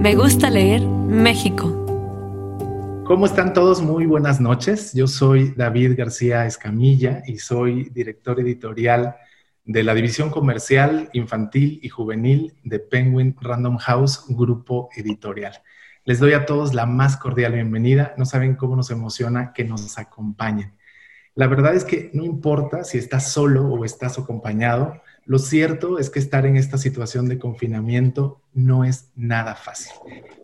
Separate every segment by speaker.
Speaker 1: Me gusta leer México.
Speaker 2: ¿Cómo están todos? Muy buenas noches. Yo soy David García Escamilla y soy director editorial de la división comercial, infantil y juvenil de Penguin Random House Grupo Editorial. Les doy a todos la más cordial bienvenida. No saben cómo nos emociona que nos acompañen. La verdad es que no importa si estás solo o estás acompañado, lo cierto es que estar en esta situación de confinamiento no es nada fácil.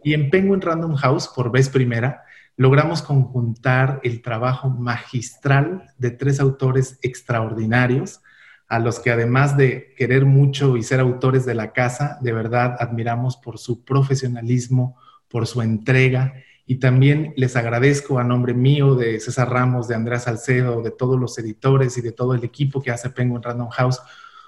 Speaker 2: Y en Penguin Random House, por vez primera, logramos conjuntar el trabajo magistral de tres autores extraordinarios, a los que además de querer mucho y ser autores de la casa, de verdad admiramos por su profesionalismo, por su entrega y también les agradezco a nombre mío, de César Ramos, de Andrea Salcedo, de todos los editores y de todo el equipo que hace Penguin Random House,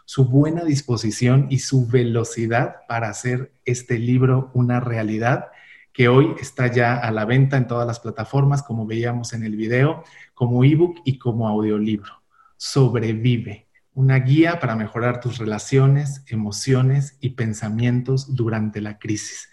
Speaker 2: su buena disposición y su velocidad para hacer este libro una realidad que hoy está ya a la venta en todas las plataformas, como veíamos en el video, como ebook y como audiolibro. Sobrevive, una guía para mejorar tus relaciones, emociones y pensamientos durante la crisis.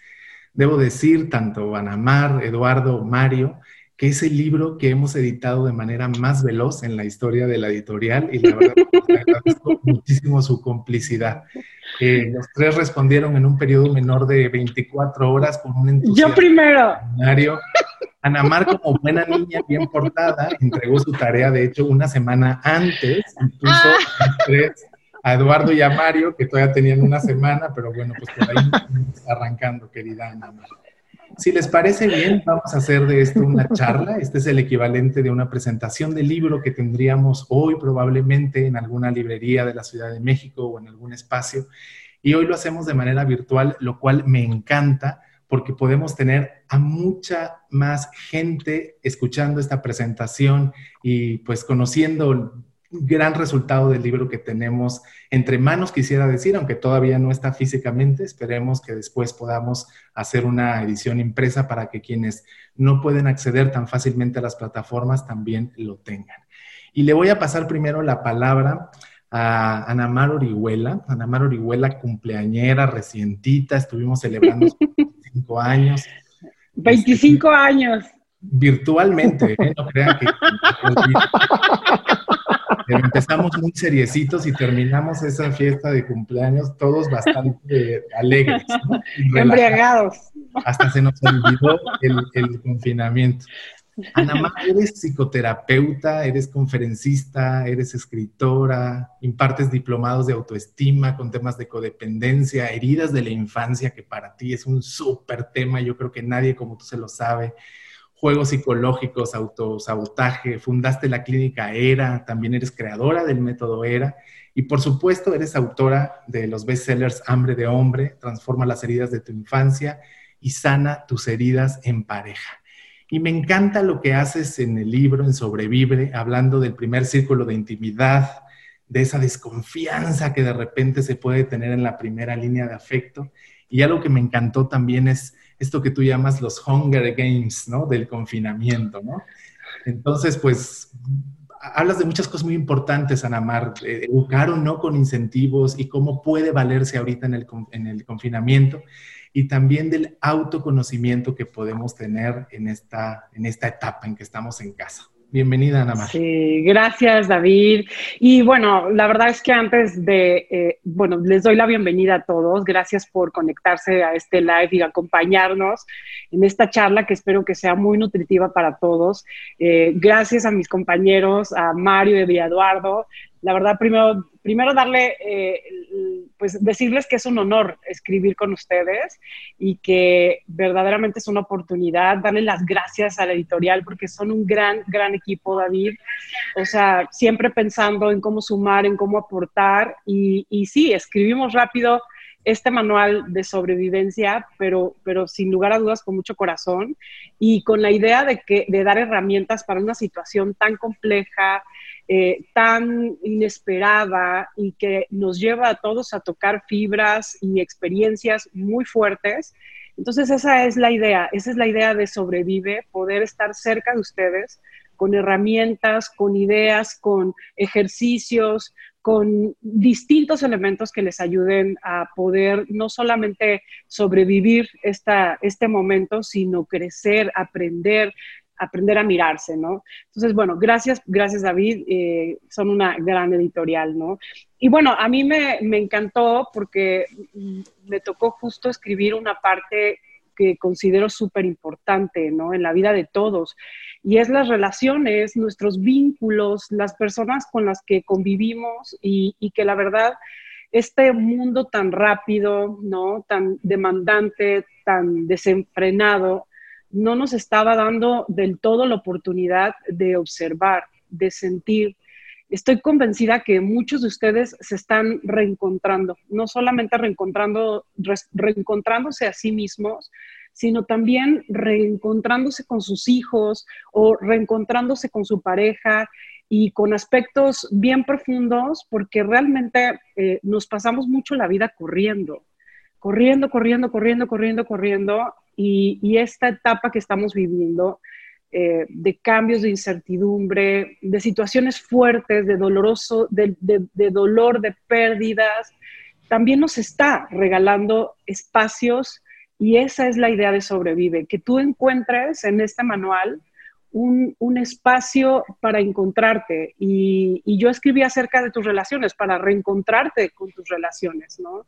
Speaker 2: Debo decir, tanto Anamar, Eduardo, Mario, que es el libro que hemos editado de manera más veloz en la historia de la editorial y la verdad agradezco muchísimo su complicidad. Eh, los tres respondieron en un periodo menor de 24 horas con un entusiasmo.
Speaker 3: Yo primero.
Speaker 2: Ana Mar, como buena niña bien portada, entregó su tarea, de hecho, una semana antes, puso ah. tres a Eduardo y a Mario, que todavía tenían una semana, pero bueno, pues por ahí arrancando, querida Ana Mar. Si les parece bien, vamos a hacer de esto una charla. Este es el equivalente de una presentación de libro que tendríamos hoy probablemente en alguna librería de la Ciudad de México o en algún espacio. Y hoy lo hacemos de manera virtual, lo cual me encanta porque podemos tener a mucha más gente escuchando esta presentación y pues conociendo gran resultado del libro que tenemos entre manos, quisiera decir, aunque todavía no está físicamente. Esperemos que después podamos hacer una edición impresa para que quienes no pueden acceder tan fácilmente a las plataformas también lo tengan. Y le voy a pasar primero la palabra a Ana Mar Orihuela. Ana Mar Orihuela, cumpleañera, recientita, estuvimos celebrando 25 años.
Speaker 3: 25 años.
Speaker 2: Virtualmente, ¿eh? no crean que empezamos muy seriecitos y terminamos esa fiesta de cumpleaños todos bastante alegres.
Speaker 3: Embriagados.
Speaker 2: Hasta se nos olvidó el, confinamiento. Ana eres psicoterapeuta, eres conferencista, eres escritora, impartes diplomados de autoestima con temas de codependencia, heridas de la infancia, que para ti es un súper tema, yo creo que nadie como tú se lo sabe juegos psicológicos, autosabotaje, fundaste la clínica ERA, también eres creadora del método ERA y por supuesto eres autora de los bestsellers Hambre de Hombre, Transforma las heridas de tu infancia y Sana tus heridas en pareja. Y me encanta lo que haces en el libro, en Sobrevive, hablando del primer círculo de intimidad, de esa desconfianza que de repente se puede tener en la primera línea de afecto. Y algo que me encantó también es esto que tú llamas los Hunger Games, ¿no? Del confinamiento, ¿no? Entonces, pues, hablas de muchas cosas muy importantes, Ana Mar, educar o no con incentivos y cómo puede valerse ahorita en el, en el confinamiento y también del autoconocimiento que podemos tener en esta, en esta etapa en que estamos en casa. Bienvenida, Ana María.
Speaker 3: Sí, gracias, David. Y bueno, la verdad es que antes de, eh, bueno, les doy la bienvenida a todos. Gracias por conectarse a este live y acompañarnos en esta charla que espero que sea muy nutritiva para todos. Eh, gracias a mis compañeros, a Mario y a Eduardo, la verdad, primero, primero darle, eh, pues decirles que es un honor escribir con ustedes y que verdaderamente es una oportunidad, darle las gracias a la editorial porque son un gran, gran equipo, David. O sea, siempre pensando en cómo sumar, en cómo aportar y, y sí, escribimos rápido este manual de sobrevivencia, pero, pero sin lugar a dudas con mucho corazón y con la idea de, que, de dar herramientas para una situación tan compleja, eh, tan inesperada y que nos lleva a todos a tocar fibras y experiencias muy fuertes. Entonces esa es la idea, esa es la idea de sobrevive, poder estar cerca de ustedes con herramientas, con ideas, con ejercicios, con distintos elementos que les ayuden a poder no solamente sobrevivir esta, este momento, sino crecer, aprender, aprender a mirarse, ¿no? Entonces, bueno, gracias, gracias David, eh, son una gran editorial, ¿no? Y bueno, a mí me, me encantó porque me tocó justo escribir una parte que considero súper importante, ¿no? En la vida de todos y es las relaciones, nuestros vínculos, las personas con las que convivimos y, que la verdad, este mundo tan rápido, ¿no? Tan demandante, tan desenfrenado, no nos estaba dando del todo la oportunidad de observar, de sentir. Estoy convencida que muchos de ustedes se están reencontrando, no solamente reencontrando, reencontrándose a sí mismos, sino también reencontrándose con sus hijos o reencontrándose con su pareja y con aspectos bien profundos, porque realmente eh, nos pasamos mucho la vida corriendo, corriendo, corriendo, corriendo, corriendo, corriendo, y, esta etapa que estamos viviendo eh, de cambios de incertidumbre, de situaciones fuertes, de doloroso, de, dolor, de pérdidas, también nos está regalando espacios y esa es la idea de Sobrevive, que tú encuentres en este manual un, espacio para encontrarte. Y, yo escribí acerca de tus relaciones, para reencontrarte con tus relaciones, ¿no?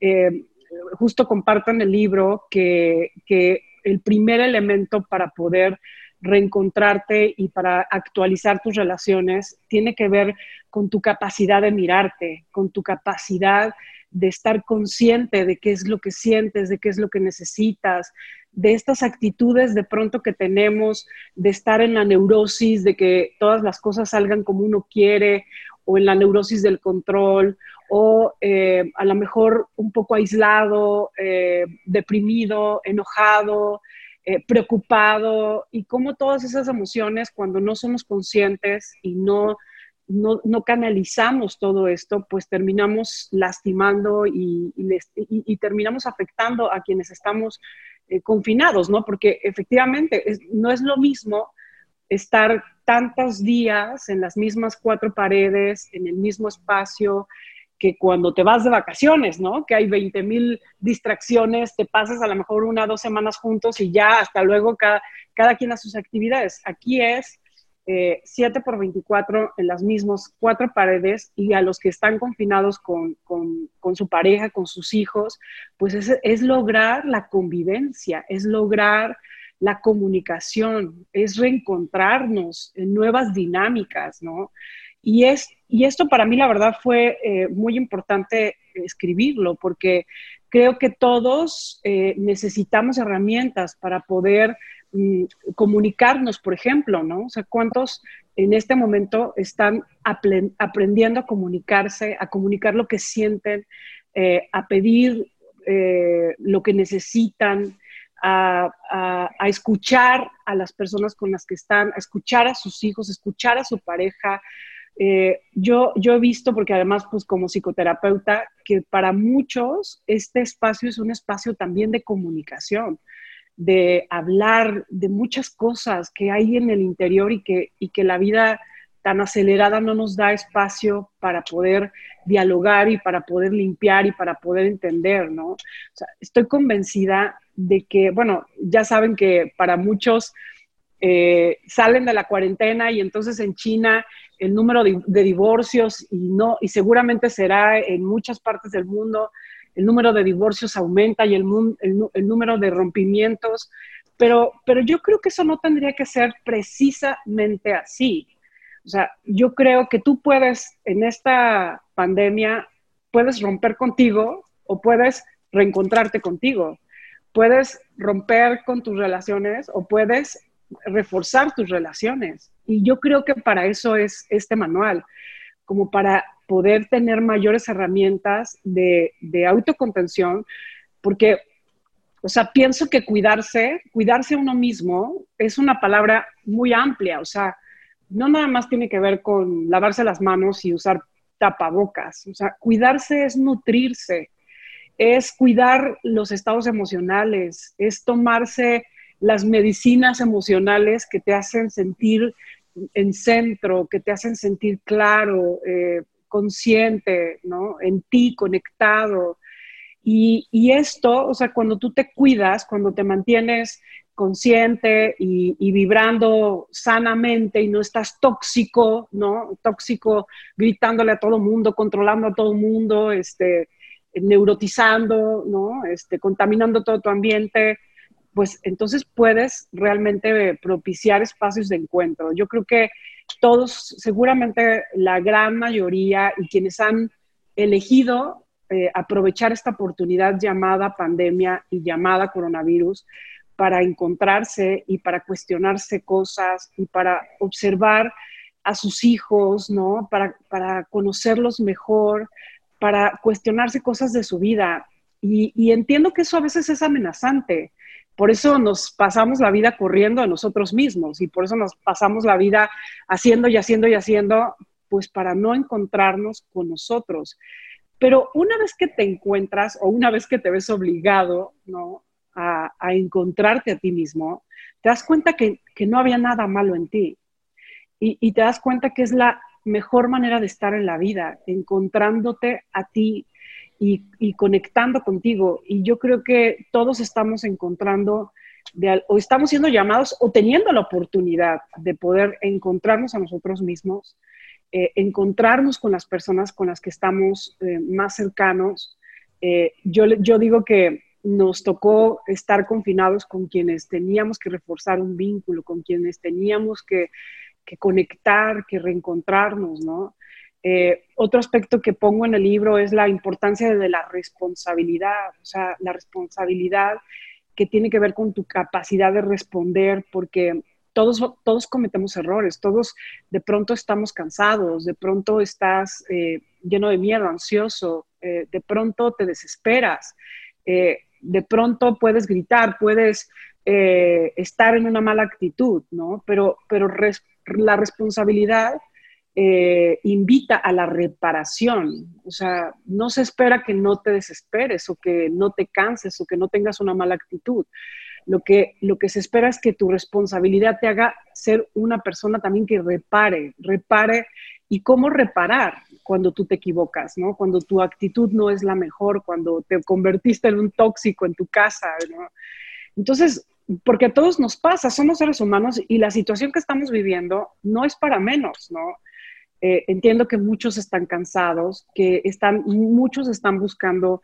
Speaker 3: Eh, justo comparto en el libro que, que el primer elemento para poder reencontrarte y para actualizar tus relaciones tiene que ver con tu capacidad de mirarte, con tu capacidad de estar consciente de qué es lo que sientes, de qué es lo que necesitas, de estas actitudes de pronto que tenemos, de estar en la neurosis, de que todas las cosas salgan como uno quiere, o en la neurosis del control, o eh, a lo mejor un poco aislado, eh, deprimido, enojado, eh, preocupado, y cómo todas esas emociones, cuando no somos conscientes y no no, canalizamos todo esto, pues terminamos lastimando y, terminamos afectando a quienes estamos confinados, ¿no? Porque efectivamente no es lo mismo estar tantos días en las mismas cuatro paredes, en el mismo espacio, que cuando te vas de vacaciones, ¿no? Que hay 20 mil distracciones, te pasas a lo mejor una dos semanas juntos y ya hasta luego cada, cada quien a sus actividades. Aquí es 7 eh, por 24 en las mismas cuatro paredes y a los que están confinados con, su pareja, con sus hijos, pues es, lograr la convivencia, es lograr la comunicación, es reencontrarnos en nuevas dinámicas, ¿no? Y, es, y esto para mí la verdad fue eh, muy importante escribirlo porque creo que todos eh, necesitamos herramientas para poder Mm, comunicarnos, por ejemplo, ¿no? O sea, ¿cuántos en este momento están aprendiendo a comunicarse, a comunicar lo que sienten, eh, a pedir lo que necesitan, a, escuchar a las personas con las que están, a escuchar a sus hijos, a escuchar a su pareja. Eh, yo, yo he visto, porque además, pues como psicoterapeuta, que para muchos este espacio es un espacio también de comunicación de hablar de muchas cosas que hay en el interior y que, y que la vida tan acelerada no nos da espacio para poder dialogar y para poder limpiar y para poder entender, ¿no? Estoy convencida de que, bueno, ya saben que para muchos eh, salen de la cuarentena y entonces en China el número de, divorcios y no y seguramente será en muchas partes del mundo el número de divorcios aumenta y el, el, número de rompimientos, pero, pero yo creo que eso no tendría que ser precisamente así. O sea, yo creo que tú puedes, en esta pandemia, puedes romper contigo o puedes reencontrarte contigo. Puedes romper con tus relaciones o puedes reforzar tus relaciones. Y yo creo que para eso es este manual, como para poder tener mayores herramientas de, autocontención, porque, o sea, pienso que cuidarse, cuidarse uno mismo es una palabra muy amplia, o sea, no nada más tiene que ver con lavarse las manos y usar tapabocas, o sea, cuidarse es nutrirse, es cuidar los estados emocionales, es tomarse las medicinas emocionales que te hacen sentir en centro, que te hacen sentir claro, eh, consciente, ¿no? En ti, conectado. Y, esto, o sea, cuando tú te cuidas, cuando te mantienes consciente y, vibrando sanamente y no estás tóxico, ¿no? Tóxico, gritándole a todo mundo, controlando a todo mundo, este, neurotizando, ¿no? Este, contaminando todo tu ambiente, pues entonces puedes realmente propiciar espacios de encuentro. Yo creo que todos, seguramente la gran mayoría y quienes han elegido eh, aprovechar esta oportunidad llamada pandemia y llamada coronavirus para encontrarse y para cuestionarse cosas y para observar a sus hijos, ¿no? Para, para conocerlos mejor, para cuestionarse cosas de su vida. Y, entiendo que eso a veces es amenazante. Por eso nos pasamos la vida corriendo a nosotros mismos y por eso nos pasamos la vida haciendo y haciendo y haciendo, pues para no encontrarnos con nosotros. Pero una vez que te encuentras o una vez que te ves obligado, ¿no? A, encontrarte a ti mismo, te das cuenta que, no había nada malo en ti. y, te das cuenta que es la mejor manera de estar en la vida, encontrándote a ti y, conectando contigo. Y yo creo que todos estamos encontrando o estamos siendo llamados o teniendo la oportunidad de poder encontrarnos a nosotros mismos, eh, encontrarnos con las personas con las que estamos eh, más cercanos. Eh, yo, yo digo que nos tocó estar confinados con quienes teníamos que reforzar un vínculo, con quienes teníamos que que conectar, que reencontrarnos, ¿no? Eh, otro aspecto que pongo en el libro es la importancia de la responsabilidad, o sea, la responsabilidad que tiene que ver con tu capacidad de responder, porque todos, todos cometemos errores, todos de pronto estamos cansados, de pronto estás eh, lleno de miedo, ansioso, eh, de pronto te desesperas, de pronto puedes gritar, puedes estar en una mala actitud, ¿no? Pero, pero la responsabilidad eh, invita a la reparación. O sea, no se espera que no te desesperes o que no te canses o que no tengas una mala actitud. Lo que, lo que se espera es que tu responsabilidad te haga ser una persona también que repare, repare. ¿Y cómo reparar cuando tú te equivocas, ¿no? Cuando tu actitud no es la mejor, cuando te convertiste en un tóxico en tu casa. Entonces, porque a todos nos pasa, somos seres humanos y la situación que estamos viviendo no es para menos, ¿no? Eh, entiendo que muchos están cansados, que están, muchos están buscando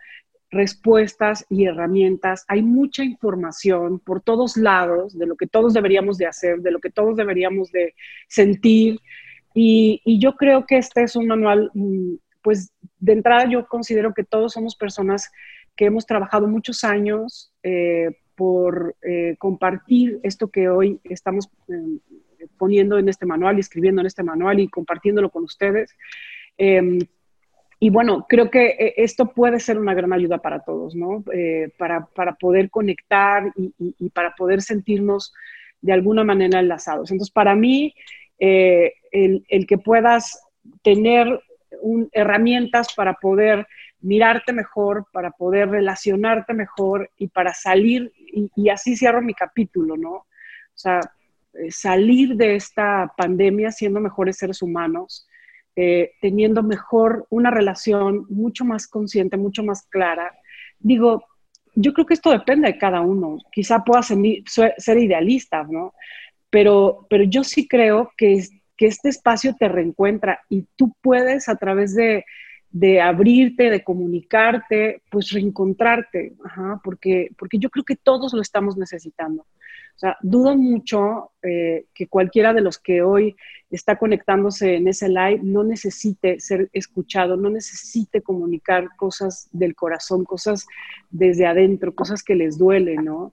Speaker 3: respuestas y herramientas. Hay mucha información por todos lados de lo que todos deberíamos de hacer, de lo que todos deberíamos de sentir. Y, yo creo que este es un manual, mm, pues de entrada yo considero que todos somos personas que hemos trabajado muchos años eh, por eh, compartir esto que hoy estamos eh, poniendo en este manual y escribiendo en este manual y compartiéndolo con ustedes. Em, y bueno, creo que eh, esto puede ser una gran ayuda para todos, ¿no? para, para, poder conectar y, y, para poder sentirnos de alguna manera enlazados. Entonces, para mí, el, el, que puedas tener herramientas para poder mirarte mejor, para poder relacionarte mejor y para salir, y, así cierro mi capítulo, ¿no? O sea, eh, salir de esta pandemia siendo mejores seres humanos, eh, teniendo mejor una relación mucho más consciente, mucho más clara. Digo, yo creo que esto depende de cada uno. Quizá pueda ser, ser idealista, ¿no? Pero, pero yo sí creo que, que este espacio te reencuentra y tú puedes a través de de abrirte, de comunicarte, pues reencontrarte, porque, porque yo creo que todos lo estamos necesitando. O sea, dudo mucho eh, que cualquiera de los que hoy está conectándose en ese live no necesite ser escuchado, no necesite comunicar cosas del corazón, cosas desde adentro, cosas que les duelen, ¿no?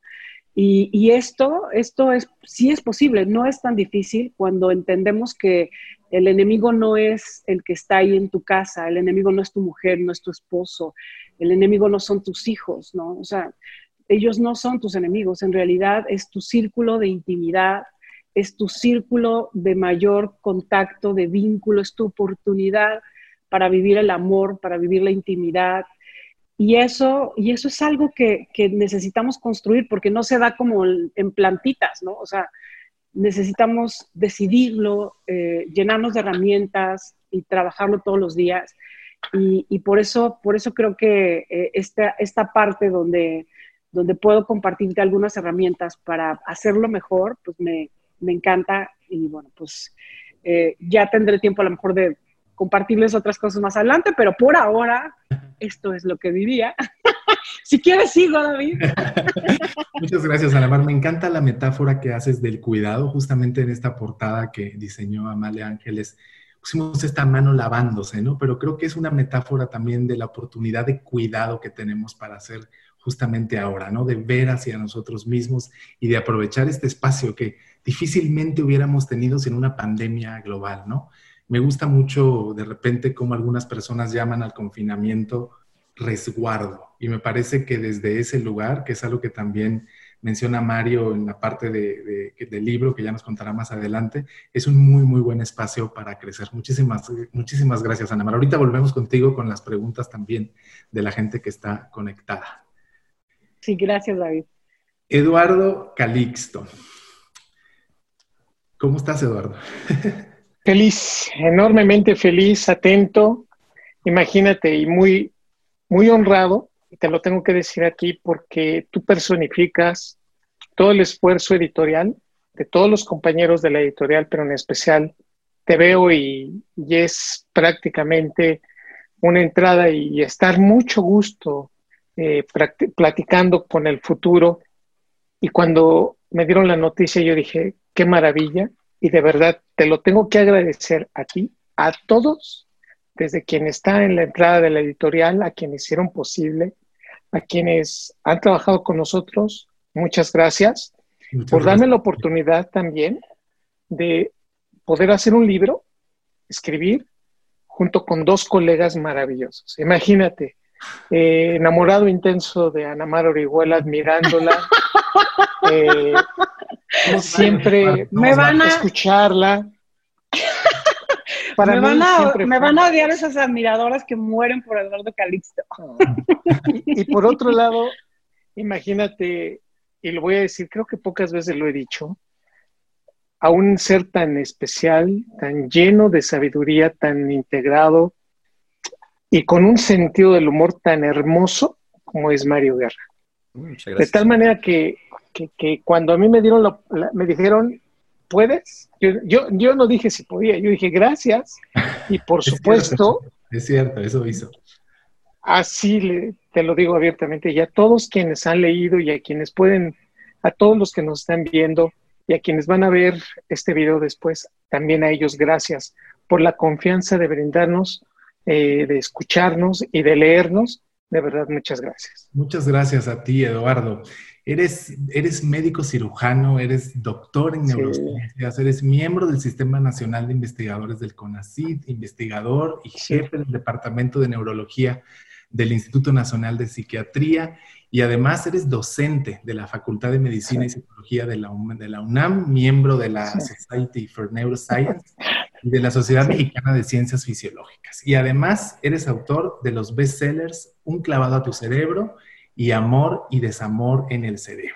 Speaker 3: Y, esto, esto es, sí es posible, no es tan difícil cuando entendemos que el enemigo no es el que está ahí en tu casa, el enemigo no es tu mujer, no es tu esposo, el enemigo no son tus hijos, ¿no? O sea, ellos no son tus enemigos, en realidad es tu círculo de intimidad, es tu círculo de mayor contacto, de vínculo, es tu oportunidad para vivir el amor, para vivir la intimidad, y eso, y eso es algo que, necesitamos construir porque no se da como en plantitas, ¿no? O sea, necesitamos decidirlo, eh, llenarnos de herramientas y trabajarlo todos los días. Y, por, eso, por eso creo que eh, esta, esta parte donde, donde puedo compartirte algunas herramientas para hacerlo mejor, pues me, encanta. Y bueno, pues eh, ya tendré tiempo a lo mejor de compartirles otras cosas más adelante, pero por ahora esto es lo que vivía. si quieres, sigo, David.
Speaker 2: Muchas gracias, Alamar. Me encanta la metáfora que haces del cuidado, justamente en esta portada que diseñó Amalia Ángeles. Pusimos esta mano lavándose, ¿no? Pero creo que es una metáfora también de la oportunidad de cuidado que tenemos para hacer justamente ahora, ¿no? De ver hacia nosotros mismos y de aprovechar este espacio que difícilmente hubiéramos tenido sin una pandemia global, ¿no? Me gusta mucho de repente cómo algunas personas llaman al confinamiento resguardo. Y me parece que desde ese lugar, que es algo que también menciona Mario en la parte de, del libro, que ya nos contará más adelante, es un muy, muy buen espacio para crecer. Muchísimas, muchísimas gracias, Ana Mar. Ahorita volvemos contigo con las preguntas también de la gente que está conectada.
Speaker 3: Sí, gracias, David.
Speaker 2: Eduardo Calixto. ¿Cómo estás, Eduardo?
Speaker 4: Feliz, enormemente feliz, atento, imagínate, y muy, muy honrado, y te lo tengo que decir aquí porque tú personificas todo el esfuerzo editorial de todos los compañeros de la editorial, pero en especial te veo y, es prácticamente una entrada y, estar mucho gusto eh, platicando con el futuro. Y cuando me dieron la noticia, yo dije, qué maravilla, y de verdad te lo tengo que agradecer a ti, a todos, desde quien está en la entrada de la editorial, a quienes hicieron posible, a quienes han trabajado con nosotros. Muchas gracias por darme la oportunidad también de poder hacer un libro, escribir, junto con dos colegas maravillosos. Imagínate, eh, enamorado intenso de Ana Mar Orihuela, admirándola. Eh, siempre me van a escucharla.
Speaker 3: me, van a, me van a odiar esas admiradoras que mueren por Eduardo Calixto.
Speaker 4: y, y, por otro lado, imagínate, y lo voy a decir, creo que pocas veces lo he dicho, a un ser tan especial, tan lleno de sabiduría, tan integrado y con un sentido del humor tan hermoso como es Mario Guerra. De tal manera que que, cuando a mí me dieron la, me dijeron, ¿puedes? Yo, yo, no dije si podía, yo dije gracias. Y por supuesto.
Speaker 2: es cierto, eso hizo.
Speaker 4: Así te lo digo abiertamente, y a todos quienes han leído y a quienes pueden, a todos los que nos están viendo y a quienes van a ver este video después, también a ellos gracias por la confianza de brindarnos, eh, de escucharnos y de leernos. De verdad, muchas gracias.
Speaker 2: Muchas gracias a ti, Eduardo. Eres, eres médico cirujano, eres doctor en neurociencias, eres miembro del Sistema Nacional de Investigadores del CONACYT, investigador y jefe del Departamento de Neurología del Instituto Nacional de Psiquiatría y además eres docente de la Facultad de Medicina y Psicología de la, de la UNAM, miembro de la Society for Neuroscience y de la Sociedad Mexicana de Ciencias Fisiológicas. Y además eres autor de los bestsellers Un clavado a tu cerebro y amor y desamor en el cerebro.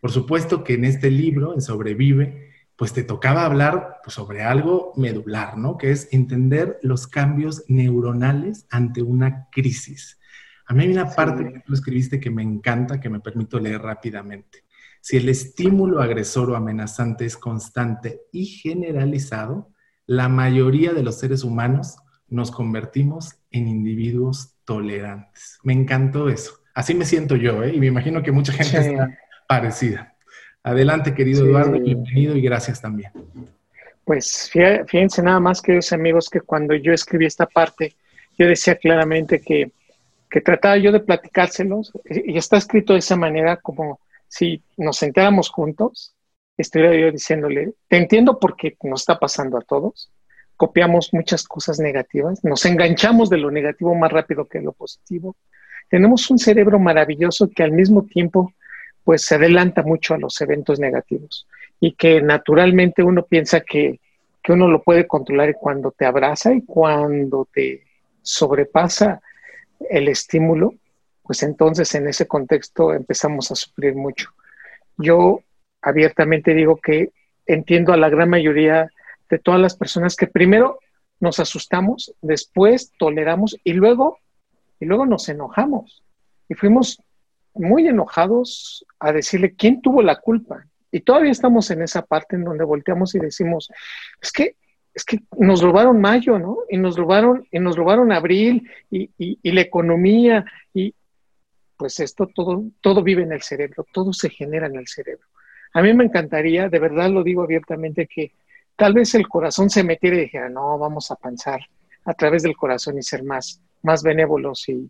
Speaker 2: Por supuesto que en este libro, en Sobrevive, pues te tocaba hablar pues, sobre algo medular, ¿no? Que es entender los cambios neuronales ante una crisis. A mí hay una parte que tú escribiste que me encanta, que me permito leer rápidamente. Si el estímulo agresor o amenazante es constante y generalizado, la mayoría de los seres humanos nos convertimos en individuos tolerantes. Me encantó eso. Así me siento yo, ¿eh? y me imagino que mucha gente está parecida. Adelante, querido Eduardo, bienvenido y gracias también.
Speaker 4: Pues fíjense nada más, queridos amigos, que cuando yo escribí esta parte, yo decía claramente que, que trataba yo de platicárselos, y está escrito de esa manera como si nos sentáramos juntos, estuviera yo diciéndole, te entiendo porque nos está pasando a todos, copiamos muchas cosas negativas, nos enganchamos de lo negativo más rápido que lo positivo. Tenemos un cerebro maravilloso que al mismo tiempo pues se adelanta mucho a los eventos negativos y que naturalmente uno piensa que, que uno lo puede controlar cuando te abraza y cuando te sobrepasa el estímulo, pues entonces en ese contexto empezamos a sufrir mucho. Yo abiertamente digo que entiendo a la gran mayoría de todas las personas que primero nos asustamos, después toleramos y luego, y luego nos enojamos. Y fuimos muy enojados a decirle quién tuvo la culpa. Y todavía estamos en esa parte en donde volteamos y decimos, es que, es que nos robaron mayo, ¿no? Y nos robaron, y nos robaron abril y, y la economía y pues esto todo, todo vive en el cerebro, todo se genera en el cerebro. A mí me encantaría, de verdad lo digo abiertamente, que tal vez el corazón se metiera y dijera, no, vamos a pensar a través del corazón y ser más, más benévolos y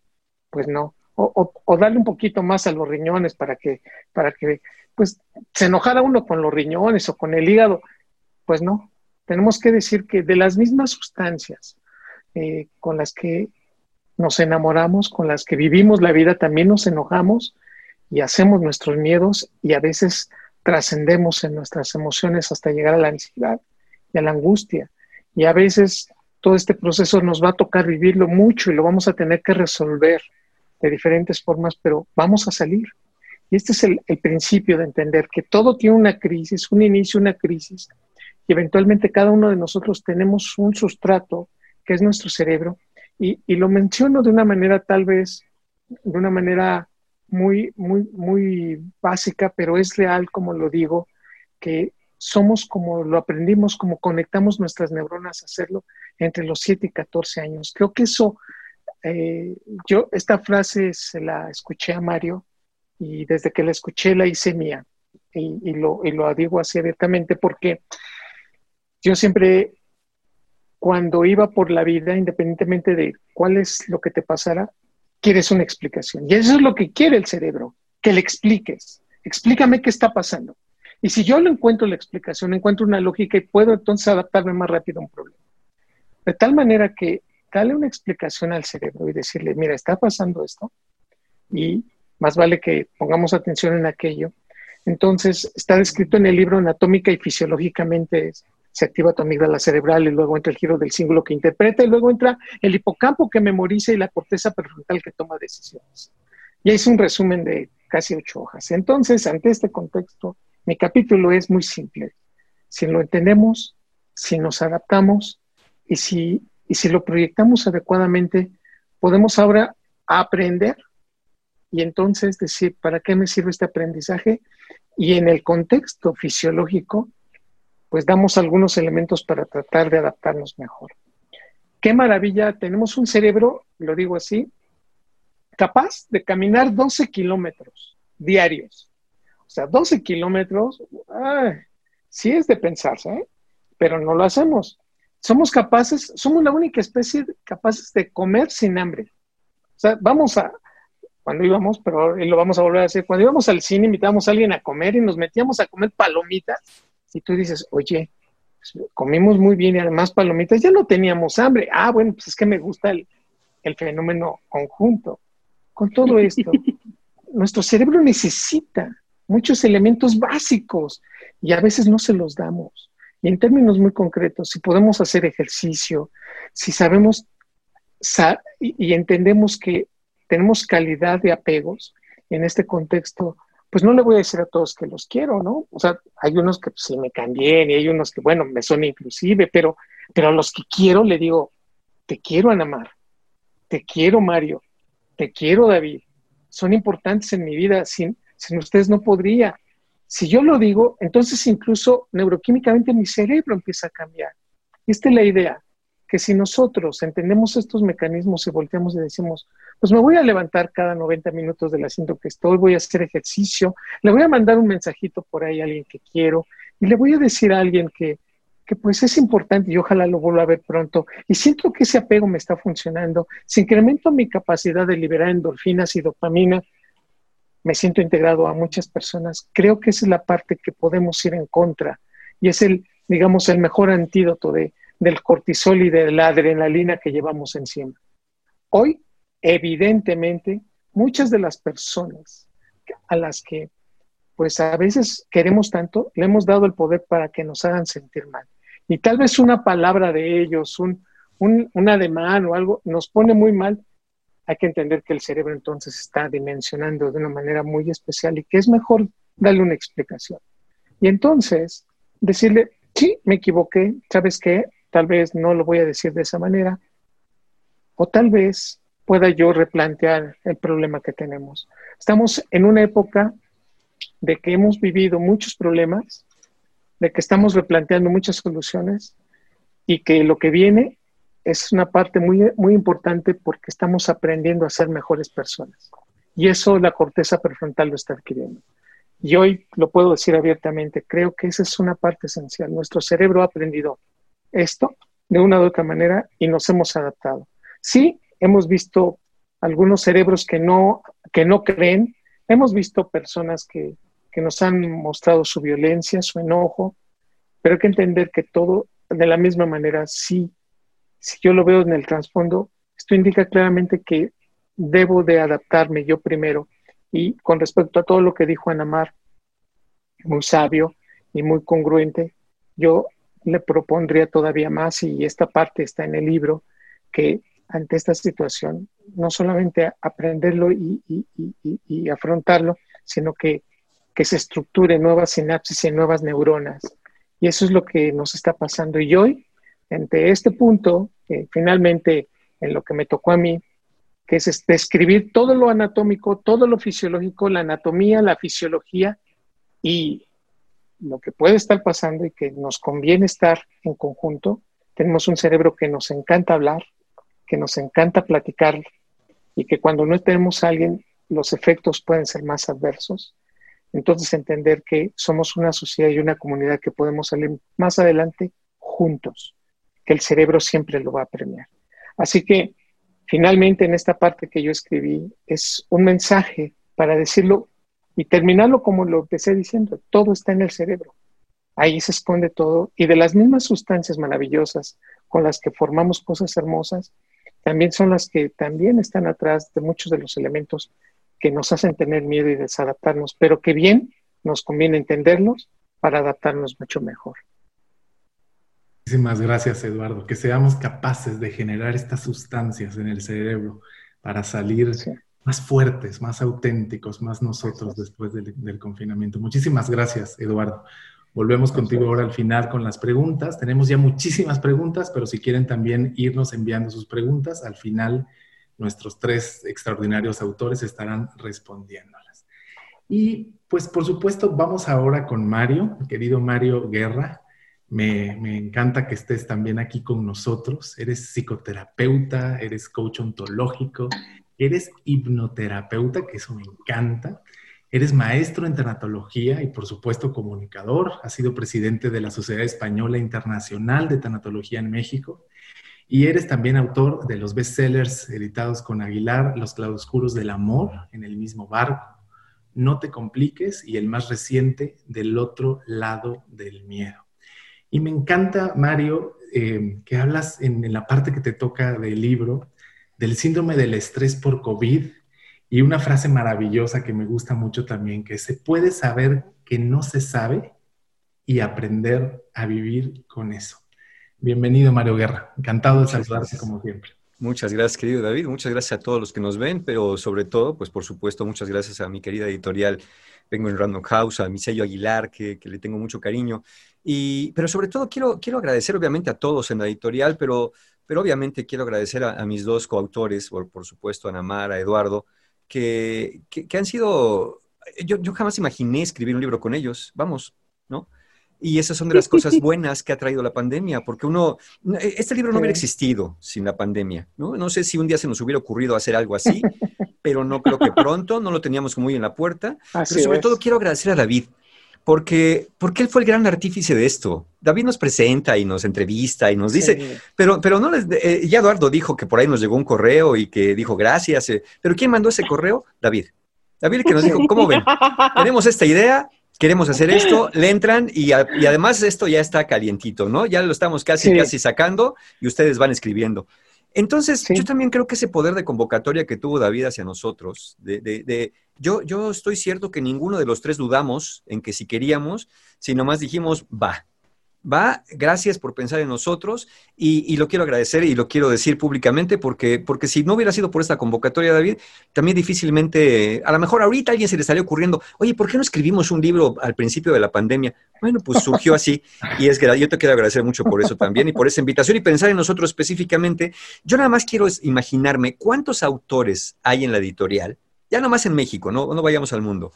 Speaker 4: pues no. O, o, darle un poquito más a los riñones para que, para que pues se enojara uno con los riñones o con el hígado. Pues no, tenemos que decir que de las mismas sustancias eh, con las que nos enamoramos, con las que vivimos la vida, también nos enojamos y hacemos nuestros miedos y a veces trascendemos en nuestras emociones hasta llegar a la ansiedad y a la angustia. Y a veces todo este proceso nos va a tocar vivirlo mucho y lo vamos a tener que resolver de diferentes formas, pero vamos a salir. Y este es el, principio de entender que todo tiene una crisis, un inicio, una crisis, y eventualmente cada uno de nosotros tenemos un sustrato que es nuestro cerebro, y, y lo menciono de una manera tal vez, de una manera muy, muy, muy básica, pero es real, como lo digo, que somos como lo aprendimos, como conectamos nuestras neuronas a hacerlo entre los 7 y 14 años. Creo que eso, eh, yo esta frase se la escuché a Mario y desde que la escuché la hice mía y, lo, y lo digo así abiertamente porque yo siempre, cuando iba por la vida, independientemente de cuál es lo que te pasara, quieres una explicación. Y eso es lo que quiere el cerebro, que le expliques. Explícame qué está pasando. Y si yo le encuentro la explicación, encuentro una lógica y puedo entonces adaptarme más rápido a un problema. De tal manera que darle una explicación al cerebro y decirle, mira, está pasando esto y más vale que pongamos atención en aquello. Entonces, está descrito en el libro anatómica y fisiológicamente se activa tu amígdala cerebral y luego entra el giro del símbolo que interpreta y luego entra el hipocampo que memoriza y la corteza prefrontal que toma decisiones. Y es un resumen de casi ocho hojas. Entonces, ante este contexto, mi capítulo es muy simple. Si lo entendemos, si nos adaptamos y si, y si lo proyectamos adecuadamente, podemos ahora aprender y entonces decir, ¿para qué me sirve este aprendizaje? Y en el contexto fisiológico, pues damos algunos elementos para tratar de adaptarnos mejor. Qué maravilla, tenemos un cerebro, lo digo así, capaz de caminar 12 kilómetros diarios. O sea, 12 kilómetros, sí es de pensarse, ¿eh? pero no lo hacemos. Somos capaces, somos la única especie capaces de comer sin hambre. O sea, vamos a, cuando íbamos, pero lo vamos a volver a hacer, cuando íbamos al cine invitábamos a alguien a comer y nos metíamos a comer palomitas y tú dices, oye, pues, comimos muy bien y además palomitas, ya no teníamos hambre. Ah, bueno, pues es que me gusta el, el fenómeno conjunto. Con todo esto, nuestro cerebro necesita muchos elementos básicos y a veces no se los damos. Y en términos muy concretos, si podemos hacer ejercicio, si sabemos y entendemos que tenemos calidad de apegos en este contexto, pues no le voy a decir a todos que los quiero, ¿no? O sea, hay unos que sí me cambié y hay unos que, bueno, me son inclusive, pero, pero a los que quiero le digo, te quiero, Anamar, te quiero, Mario, te quiero, David, son importantes en mi vida, sin, sin ustedes no podría. Si yo lo digo, entonces incluso neuroquímicamente mi cerebro empieza a cambiar. Esta es la idea, que si nosotros entendemos estos mecanismos y volteamos y decimos, pues me voy a levantar cada 90 minutos del asiento que estoy, voy a hacer ejercicio, le voy a mandar un mensajito por ahí a alguien que quiero y le voy a decir a alguien que, que pues es importante y ojalá lo vuelva a ver pronto. Y siento que ese apego me está funcionando, si incremento mi capacidad de liberar endorfinas y dopamina, me siento integrado a muchas personas, creo que esa es la parte que podemos ir en contra y es el, digamos, el mejor antídoto de, del cortisol y de la adrenalina que llevamos encima. Hoy, evidentemente, muchas de las personas a las que pues a veces queremos tanto, le hemos dado el poder para que nos hagan sentir mal. Y tal vez una palabra de ellos, un, un, un ademán o algo, nos pone muy mal. Hay que entender que el cerebro entonces está dimensionando de una manera muy especial y que es mejor darle una explicación. Y entonces decirle, sí, me equivoqué, ¿sabes qué? Tal vez no lo voy a decir de esa manera. O tal vez pueda yo replantear el problema que tenemos. Estamos en una época de que hemos vivido muchos problemas, de que estamos replanteando muchas soluciones y que lo que viene es una parte muy, muy importante porque estamos aprendiendo a ser mejores personas. Y eso la corteza prefrontal lo está adquiriendo. Y hoy lo puedo decir abiertamente, creo que esa es una parte esencial. Nuestro cerebro ha aprendido esto de una u otra manera y nos hemos adaptado. Sí, hemos visto algunos cerebros que no, que no creen, hemos visto personas que, que nos han mostrado su violencia, su enojo, pero hay que entender que todo de la misma manera, sí, si yo lo veo en el trasfondo, esto indica claramente que debo de adaptarme yo primero y con respecto a todo lo que dijo Anamar, muy sabio y muy congruente, yo le propondría todavía más, y esta parte está en el libro, que ante esta situación no solamente aprenderlo y, y, afrontarlo, sino que, que, se estructure nuevas sinapsis y nuevas neuronas. Y eso es lo que nos está pasando. Y hoy, ante este punto, finalmente en lo que me tocó a mí, que es describir todo lo anatómico, todo lo fisiológico, la anatomía, la fisiología y lo que puede estar pasando y que nos conviene estar en conjunto. Tenemos un cerebro que nos encanta hablar, que nos encanta platicar y que cuando no tenemos a alguien los efectos pueden ser más adversos. Entonces entender que somos una sociedad y una comunidad que podemos salir más adelante juntos, que el cerebro siempre lo va a premiar. Así que finalmente en esta parte que yo escribí es un mensaje para decirlo y terminarlo como lo empecé diciendo, todo está en el cerebro. Ahí se esconde todo y de las mismas sustancias maravillosas con las que formamos cosas hermosas, también son las que también están atrás de muchos de los elementos que nos hacen tener miedo y desadaptarnos, pero que bien nos conviene entenderlos para adaptarnos mucho mejor.
Speaker 2: Muchísimas gracias, Eduardo. Que seamos capaces de generar estas sustancias en el cerebro para salir más fuertes, más auténticos, más nosotros después del, confinamiento. Muchísimas gracias, Eduardo. Volvemos contigo ahora al final con las preguntas. Tenemos ya muchísimas preguntas, pero si quieren también irnos enviando sus preguntas, al final nuestros tres extraordinarios autores estarán respondiéndolas. Y pues por supuesto vamos ahora con Mario, querido Mario Guerra. Me, encanta que estés también aquí con nosotros. Eres psicoterapeuta, eres coach ontológico, eres hipnoterapeuta, que eso me encanta. Eres maestro en tanatología y por supuesto comunicador. Has sido presidente de la Sociedad Española Internacional de Tanatología en México. Y eres también autor de los bestsellers editados con Aguilar, Los claroscuros del amor, En el mismo barco, No te compliques y el más reciente, Del otro lado del miedo. Y me encanta, Mario, eh, que hablas en, la parte que te toca del libro del síndrome del estrés por COVID y una frase maravillosa que me gusta mucho también, que se puede saber que no se sabe y aprender a vivir con eso. Bienvenido, Mario Guerra. Encantado de saludarte como siempre.
Speaker 5: Muchas gracias, querido David. Muchas gracias a todos los que nos ven, pero sobre todo, pues por supuesto, muchas gracias a mi querida editorial Vengo en Random House, a mi sello Aguilar, que, que le tengo mucho cariño. Y, pero sobre todo quiero, quiero agradecer obviamente a todos en la editorial, pero, pero obviamente quiero agradecer a, mis dos coautores, por, por, supuesto a Anamar, a Eduardo, que, que, han sido, yo, yo, jamás imaginé escribir un libro con ellos, vamos, ¿no? Y esas son de las cosas buenas que ha traído la pandemia, porque uno, este libro no hubiera existido sin la pandemia, ¿no? No sé si un día se nos hubiera ocurrido hacer algo así, pero no creo que pronto, no lo teníamos muy en la puerta. pero sobre todo quiero agradecer a David, porque, porque él fue el gran artífice de esto. David nos presenta y nos entrevista y nos dice, pero, pero no les, eh, ya Eduardo dijo que por ahí nos llegó un correo y que dijo gracias, eh, pero ¿quién mandó ese correo? David. David que nos dijo, ¿cómo ven? Tenemos esta idea, queremos hacer esto, le entran y, además esto ya está calientito, ¿no? Ya lo estamos casi, casi sacando y ustedes van escribiendo. Entonces, yo también creo que ese poder de convocatoria que tuvo David hacia nosotros, de, de, de, yo, yo estoy cierto que ninguno de los tres dudamos en que si queríamos, si nomás dijimos, va, va, gracias por pensar en nosotros y, lo quiero agradecer y lo quiero decir públicamente porque, porque si no hubiera sido por esta convocatoria, David, también difícilmente, a lo mejor ahorita a alguien se le estaría ocurriendo, oye, ¿por qué no escribimos un libro al principio de la pandemia? Bueno, pues surgió así y es que yo te quiero agradecer mucho por eso también y por esa invitación y pensar en nosotros específicamente. Yo nada más quiero imaginarme cuántos autores hay en la editorial, ya nada más en México, no, no vayamos al mundo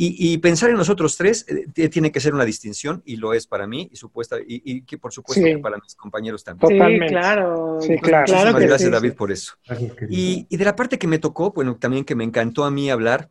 Speaker 5: y, pensar en nosotros tres eh, tiene que ser una distinción y lo es para mí y, supuesta, y, que por supuesto para mis compañeros también.
Speaker 3: Totalmente. Sí, claro.
Speaker 5: Sí, claro. gracias, David, por eso. y, de la parte que me tocó, bueno, también que me encantó a mí hablar,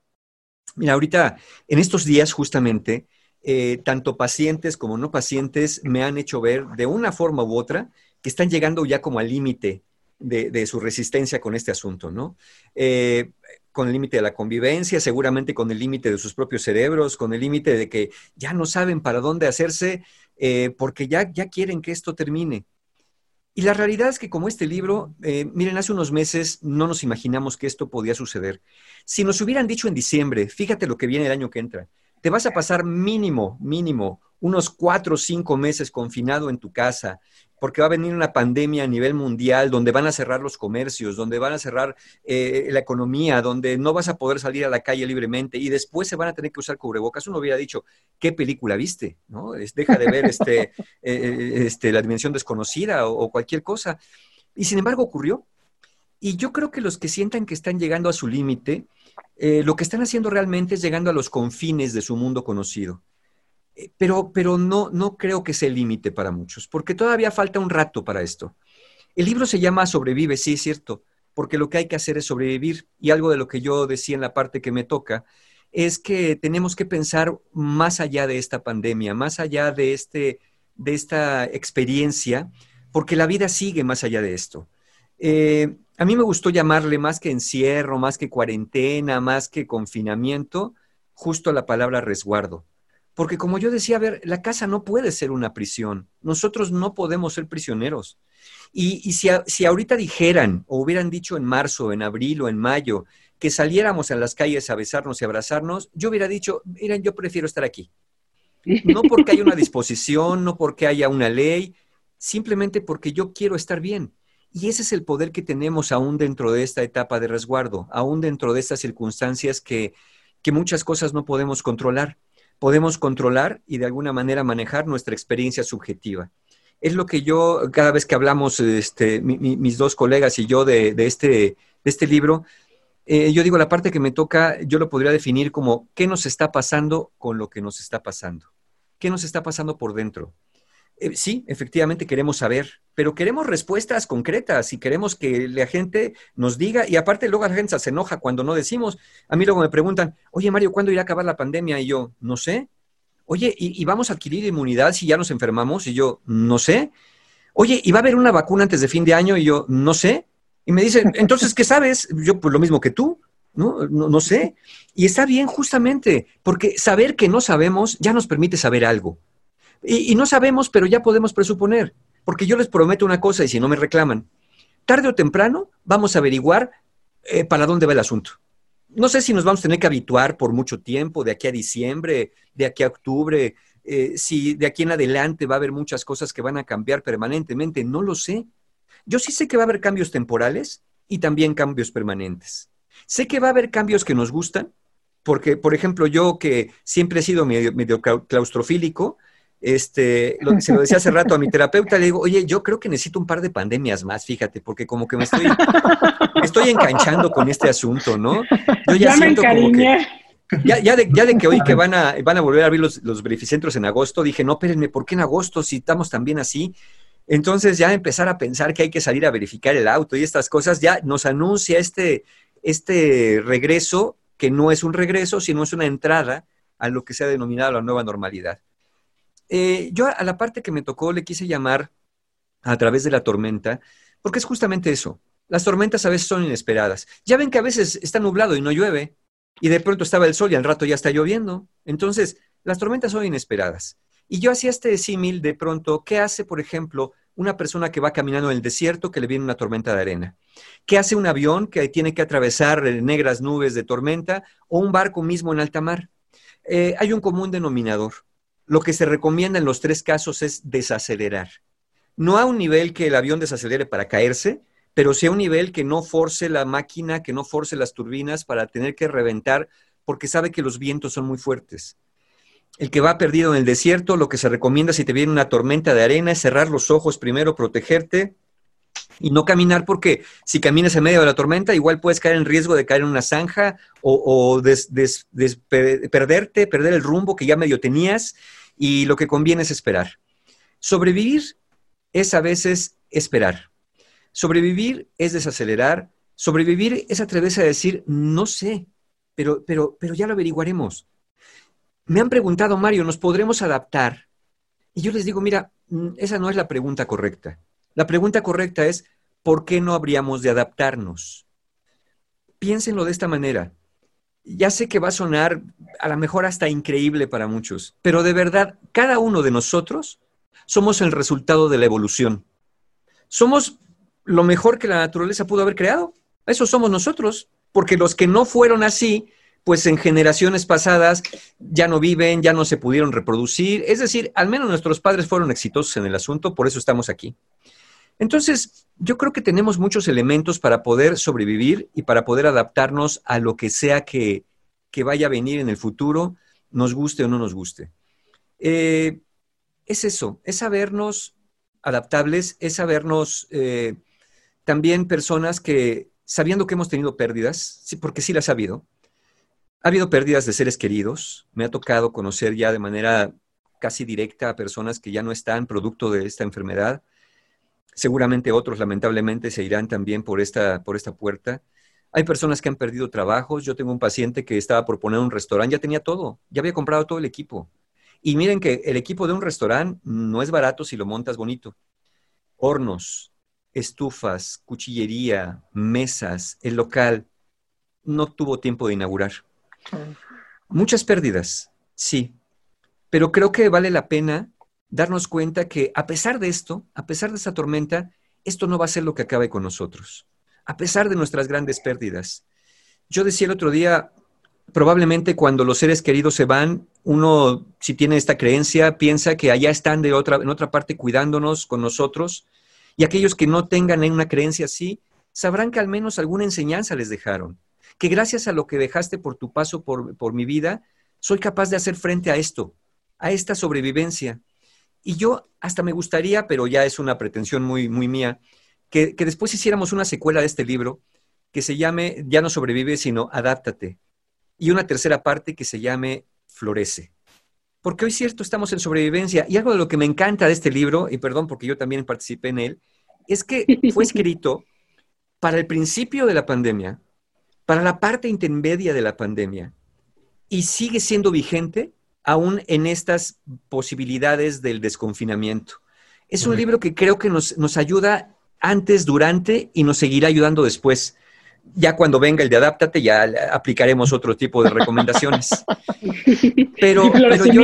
Speaker 5: mira, ahorita, en estos días justamente, eh, tanto pacientes como no pacientes me han hecho ver de una forma u otra que están llegando ya como al límite de, su resistencia con este asunto, ¿no? Eh, con el límite de la convivencia, seguramente con el límite de sus propios cerebros, con el límite de que ya no saben para dónde hacerse eh, porque ya, ya quieren que esto termine. Y la realidad es que como este libro, eh, miren, hace unos meses no nos imaginamos que esto podía suceder. Si nos hubieran dicho en diciembre, fíjate lo que viene el año que entra, te vas a pasar mínimo, mínimo, unos cuatro o cinco meses confinado en tu casa, porque va a venir una pandemia a nivel mundial donde van a cerrar los comercios, donde van a cerrar eh, la economía, donde no vas a poder salir a la calle libremente y después se van a tener que usar cubrebocas. Uno hubiera dicho, ¿qué película viste? ¿No? deja de ver este, eh, eh, este, la dimensión desconocida o, cualquier cosa. Y sin embargo ocurrió. Y yo creo que los que sientan que están llegando a su límite, lo que están haciendo realmente es llegando a los confines de su mundo conocido. Eh, pero, pero no, no creo que sea el límite para muchos, porque todavía falta un rato para esto. El libro se llama Sobrevive, sí es cierto, porque lo que hay que hacer es sobrevivir. Y algo de lo que yo decía en la parte que me toca es que tenemos que pensar más allá de esta pandemia, más allá de, este, de esta experiencia, porque la vida sigue más allá de esto. Eh, a mí me gustó llamarle más que encierro, más que cuarentena, más que confinamiento, justo la palabra resguardo. Porque como yo decía, a ver, la casa no puede ser una prisión. Nosotros no podemos ser prisioneros. Y, si, si, ahorita dijeran o hubieran dicho en marzo, en abril o en mayo que saliéramos a las calles a besarnos y abrazarnos, yo hubiera dicho, miren, yo prefiero estar aquí. No porque haya una disposición, no porque haya una ley, simplemente porque yo quiero estar bien. Y ese es el poder que tenemos aún dentro de esta etapa de resguardo, aún dentro de estas circunstancias que, que muchas cosas no podemos controlar podemos controlar y de alguna manera manejar nuestra experiencia subjetiva. Es lo que yo, cada vez que hablamos, este, mis dos colegas y yo de, este, de este libro, eh, yo digo, la parte que me toca, yo lo podría definir como qué nos está pasando con lo que nos está pasando. ¿Qué nos está pasando por dentro? Eh, sí, efectivamente queremos saber, pero queremos respuestas concretas y queremos que la gente nos diga, y aparte luego la gente se enoja cuando no decimos. A mí luego me preguntan, oye Mario, ¿cuándo irá a acabar la pandemia? Y yo, no sé. Oye, ¿y, vamos a adquirir inmunidad si ya nos enfermamos? Y yo, no sé. Oye, ¿y va a haber una vacuna antes de fin de año? Y yo, no sé. Y me dicen, entonces, ¿qué sabes? Yo, pues lo mismo que tú. ¿no? Sé. Y está bien justamente, porque saber que no sabemos ya nos permite saber algo. Y, no sabemos, pero ya podemos presuponer, porque yo les prometo una cosa y si no me reclaman, tarde o temprano vamos a averiguar eh, para dónde va el asunto. No sé si nos vamos a tener que habituar por mucho tiempo, de aquí a diciembre, de aquí a octubre, eh, si de aquí en adelante va a haber muchas cosas que van a cambiar permanentemente, no lo sé. Yo sí sé que va a haber cambios temporales y también cambios permanentes. Sé que va a haber cambios que nos gustan, porque, por ejemplo, yo que siempre he sido medio claustrofílico, este, lo, se lo decía hace rato a mi terapeuta, le digo, oye, yo creo que necesito un par de pandemias más, fíjate, porque como que me estoy, estoy enganchando con este asunto, ¿no?
Speaker 3: Yo ya, siento como que...
Speaker 5: Ya, de, ya de que hoy que van a, van a volver a abrir los, los verificentros en agosto, dije, no, espérenme, ¿por qué en agosto si estamos también así? Entonces ya empezar a pensar que hay que salir a verificar el auto y estas cosas, ya nos anuncia este, este regreso, que no es un regreso, sino es una entrada a lo que se ha denominado la nueva normalidad. Eh, yo a la parte que me tocó le quise llamar a través de la tormenta, porque es justamente eso. Las tormentas a veces son inesperadas. Ya ven que a veces está nublado y no llueve, y de pronto estaba el sol y al rato ya está lloviendo. Entonces, las tormentas son inesperadas. Y yo hacía este símil de pronto, ¿qué hace, por ejemplo, una persona que va caminando en el desierto que le viene una tormenta de arena? ¿Qué hace un avión que tiene que atravesar negras nubes de tormenta o un barco mismo en alta mar? Eh, hay un común denominador. Lo que se recomienda en los tres casos es desacelerar. No a un nivel que el avión desacelere para caerse, pero sí a un nivel que no force la máquina, que no force las turbinas para tener que reventar, porque sabe que los vientos son muy fuertes. El que va perdido en el desierto, lo que se recomienda si te viene una tormenta de arena es cerrar los ojos primero, protegerte y no caminar porque si caminas en medio de la tormenta igual puedes caer en riesgo de caer en una zanja o, perderte, perder el rumbo que ya medio tenías y lo que conviene es esperar. Sobrevivir es a veces esperar. Sobrevivir es desacelerar. Sobrevivir es atreverse a decir, no sé, pero, pero, pero ya lo averiguaremos. Me han preguntado, Mario, ¿nos podremos adaptar? Y yo les digo, mira, mm, esa no es la pregunta correcta. La pregunta correcta es, ¿por qué no habríamos de adaptarnos? Piénsenlo de esta manera. Ya sé que va a sonar a lo mejor hasta increíble para muchos, pero de verdad, cada uno de nosotros somos el resultado de la evolución. Somos lo mejor que la naturaleza pudo haber creado. Eso somos nosotros, porque los que no fueron así pues en generaciones pasadas ya no viven, ya no se pudieron reproducir. Es decir, al menos nuestros padres fueron exitosos en el asunto, por eso estamos aquí. Entonces, yo creo que tenemos muchos elementos para poder sobrevivir y para poder adaptarnos a lo que sea que, vaya a venir en el futuro, nos guste o no nos guste. Eh, es eso, es sabernos adaptables, es sabernos eh, también personas que, sabiendo que hemos tenido pérdidas, porque sí las ha habido, ha habido pérdidas de seres queridos. Me ha tocado conocer ya de manera casi directa a personas que ya no están producto de esta enfermedad. Seguramente otros, lamentablemente, se irán también por esta, por esta puerta. Hay personas que han perdido trabajos. Yo tengo un paciente que estaba por poner un restaurante, ya tenía todo, ya había comprado todo el equipo. Y miren que el equipo de un restaurante no es barato si lo montas bonito. Hornos, estufas, cuchillería, mesas, el local. No tuvo tiempo de inaugurar. Muchas pérdidas, sí, pero creo que vale la pena darnos cuenta que a pesar de esto, a pesar de esta tormenta, esto no va a ser lo que acabe con nosotros, a pesar de nuestras grandes pérdidas. Yo decía el otro día, probablemente cuando los seres queridos se van, uno, si tiene esta creencia, piensa que allá están de otra, en otra parte cuidándonos con nosotros, y aquellos que no tengan una creencia así, sabrán que al menos alguna enseñanza les dejaron que gracias a lo que dejaste por tu paso por, mi vida, soy capaz de hacer frente a esto, a esta sobrevivencia. Y yo hasta me gustaría, pero ya es una pretensión muy, muy mía, que, que, después hiciéramos una secuela de este libro que se llame Ya no sobrevive, sino Adáptate. Y una tercera parte que se llame Florece. Porque hoy cierto estamos en sobrevivencia. Y algo de lo que me encanta de este libro, y perdón porque yo también participé en él, es que fue escrito para el principio de la pandemia, para la parte intermedia de la pandemia y sigue siendo vigente aún en estas posibilidades del desconfinamiento. Es un libro que creo que nos, nos ayuda antes, durante y nos seguirá ayudando después. Ya cuando venga el de Adáptate, ya aplicaremos otro tipo de recomendaciones. Pero, pero yo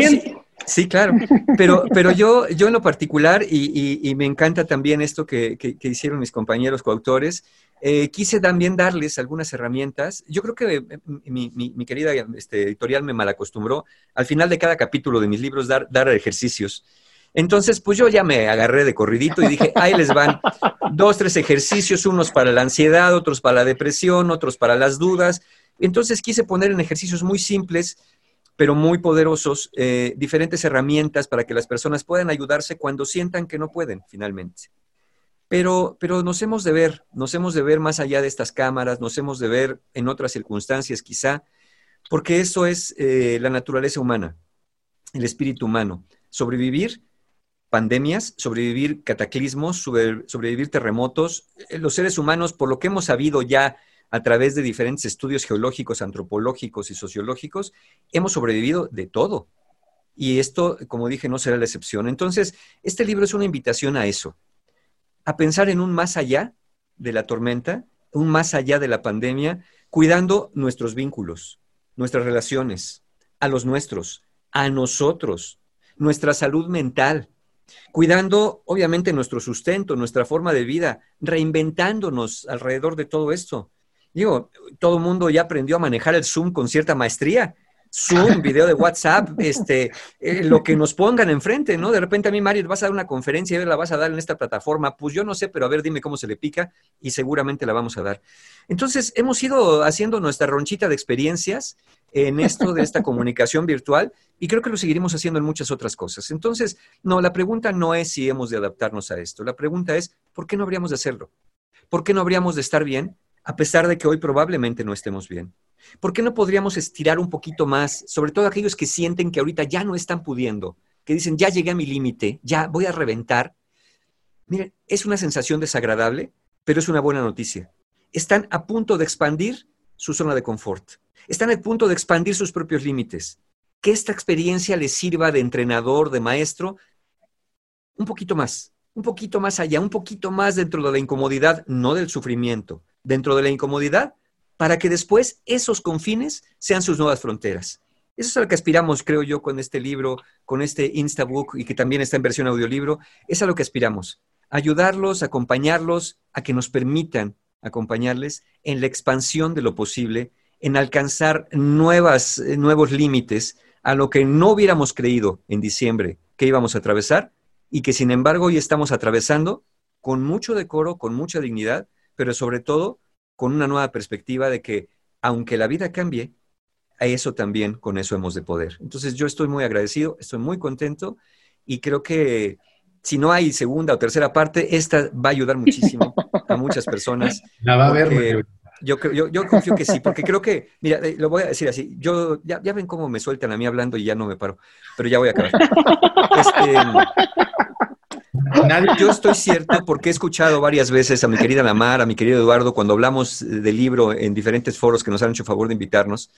Speaker 5: sí, claro. Pero, pero yo, yo en lo particular, y, me encanta también esto que, que, que hicieron mis compañeros coautores, eh, quise también darles algunas herramientas. Yo creo que eh, mi, querida este, editorial me malacostumbró al final de cada capítulo de mis libros dar, ejercicios. Entonces, pues yo ya me agarré de corridito y dije, ahí les van dos, tres ejercicios, unos para la ansiedad, otros para la depresión, otros para las dudas. Entonces quise poner en ejercicios muy simples, pero muy poderosos, eh, diferentes herramientas para que las personas puedan ayudarse cuando sientan que no pueden, finalmente. Pero, pero nos hemos de ver, nos hemos de ver más allá de estas cámaras, nos hemos de ver en otras circunstancias quizá, porque eso es eh, la naturaleza humana, el espíritu humano. Sobrevivir pandemias, sobrevivir cataclismos, sobrevivir terremotos. Eh, los seres humanos, por lo que hemos sabido ya a través de diferentes estudios geológicos, antropológicos y sociológicos, hemos sobrevivido de todo. Y esto, como dije, no será la excepción. Entonces, este libro es una invitación a eso, a pensar en un más allá de la tormenta, un más allá de la pandemia, cuidando nuestros vínculos, nuestras relaciones, a los nuestros, a nosotros, nuestra salud mental, cuidando obviamente nuestro sustento, nuestra forma de vida, reinventándonos alrededor de todo esto. Digo, todo el mundo ya aprendió a manejar el Zoom con cierta maestría. Zoom, video de WhatsApp, este, eh, lo que nos pongan enfrente, ¿no? De repente a mí, Mario, vas a dar una conferencia y la vas a dar en esta plataforma. Pues yo no sé, pero a ver, dime cómo se le pica y seguramente la vamos a dar. Entonces, hemos ido haciendo nuestra ronchita de experiencias en esto de esta comunicación virtual y creo que lo seguiremos haciendo en muchas otras cosas. Entonces, no, la pregunta no es si hemos de adaptarnos a esto. La pregunta es, ¿por qué no habríamos de hacerlo? ¿Por qué no habríamos de estar bien a pesar de que hoy probablemente no estemos bien? ¿Por qué no podríamos estirar un poquito más, sobre todo aquellos que sienten que ahorita ya no están pudiendo, que dicen, ya llegué a mi límite, ya voy a reventar? Miren, es una sensación desagradable, pero es una buena noticia. Están a punto de expandir su zona de confort. Están a punto de expandir sus propios límites. Que esta experiencia les sirva de entrenador, de maestro, un poquito más, un poquito más allá, un poquito más dentro de la incomodidad, no del sufrimiento, dentro de la incomodidad para que después esos confines sean sus nuevas fronteras. Eso es a lo que aspiramos, creo yo, con este libro, con este Instabook y que también está en versión audiolibro. Es a lo que aspiramos. Ayudarlos, acompañarlos, a que nos permitan acompañarles en la expansión de lo posible, en alcanzar nuevas, eh, nuevos límites a lo que no hubiéramos creído en diciembre que íbamos a atravesar y que sin embargo hoy estamos atravesando con mucho decoro, con mucha dignidad, pero sobre todo con una nueva perspectiva de que aunque la vida cambie, a eso también, con eso hemos de poder. Entonces yo estoy muy agradecido, estoy muy contento y creo que si no hay segunda o tercera parte, esta va a ayudar muchísimo a muchas personas.
Speaker 2: La va a ver.
Speaker 5: Yo, yo, yo, confío que sí, porque creo que, mira, eh, lo voy a decir así, yo, ya, ya, ven cómo me sueltan a mí hablando y ya no me paro, pero ya voy a acabar. Este, yo estoy cierto porque he escuchado varias veces a mi querida Lamar, a mi querido Eduardo, cuando hablamos del libro en diferentes foros que nos han hecho favor de invitarnos,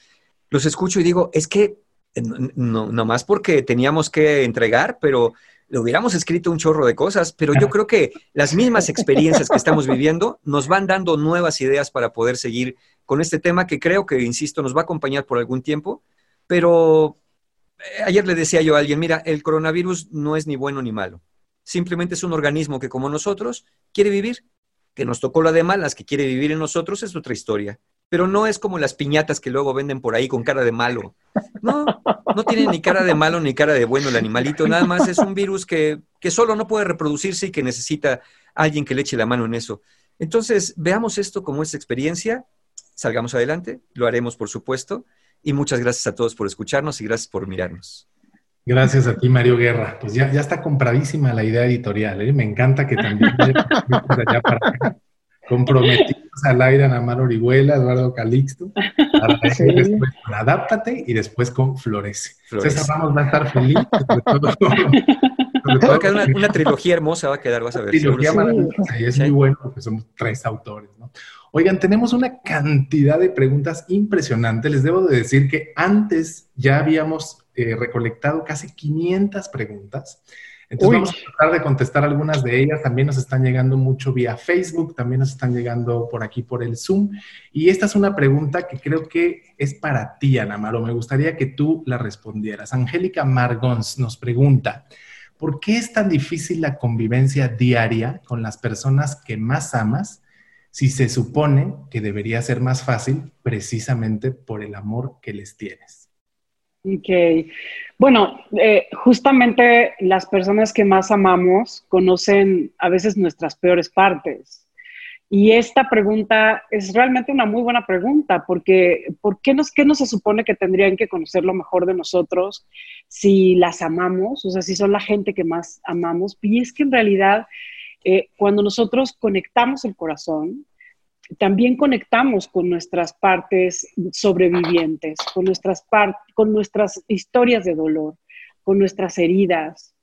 Speaker 5: los escucho y digo, es que no, no más porque teníamos que entregar, pero le hubiéramos escrito un chorro de cosas, pero yo creo que las mismas experiencias que estamos viviendo nos van dando nuevas ideas para poder seguir con este tema que creo que, insisto, nos va a acompañar por algún tiempo, pero eh, ayer le decía yo a alguien, mira, el coronavirus no es ni bueno ni malo simplemente es un organismo que como nosotros quiere vivir, que nos tocó la de malas, que quiere vivir en nosotros, es otra historia. Pero no es como las piñatas que luego venden por ahí con cara de malo. No, no tiene ni cara de malo ni cara de bueno el animalito, nada más es un virus que, que solo no puede reproducirse y que necesita alguien que le eche la mano en eso. Entonces, veamos esto como esta experiencia, salgamos adelante, lo haremos por supuesto, y muchas gracias a todos por escucharnos y gracias por mirarnos.
Speaker 2: Gracias a ti, Mario Guerra. Pues ya, ya está compradísima la idea editorial. ¿eh? Me encanta que también allá para comprometidos al aire Ana Mar Orihuela, Eduardo Calixto. Para después Adáptate y después con Florece. Florece. César Ramos va a estar feliz.
Speaker 5: va a quedar una, trilogía hermosa, va a quedar, vas a ver.
Speaker 2: Trilogía maravillosa. Y es muy bueno porque somos tres autores, ¿no? Oigan, tenemos una cantidad de preguntas impresionantes. Les debo de decir que antes ya habíamos eh, recolectado casi 500 preguntas. Entonces vamos a tratar de contestar algunas de ellas. También nos están llegando mucho vía Facebook, también nos están llegando por aquí por el Zoom. Y esta es una pregunta que creo que es para ti, Ana Maro. Me gustaría que tú la respondieras. Angélica Margons nos pregunta, ¿por qué es tan difícil la convivencia diaria con las personas que más amas si se supone que debería ser más fácil precisamente por el amor que les tienes?
Speaker 3: Ok. Bueno, eh, justamente las personas que más amamos conocen a veces nuestras peores partes. Y esta pregunta es realmente una muy buena pregunta, porque ¿por qué, nos, qué no se supone que tendrían que conocer lo mejor de nosotros si las amamos? O sea, si son la gente que más amamos. Y es que en realidad, eh, cuando nosotros conectamos el corazón, también conectamos con nuestras partes sobrevivientes, con nuestras, con nuestras historias de dolor, con nuestras heridas.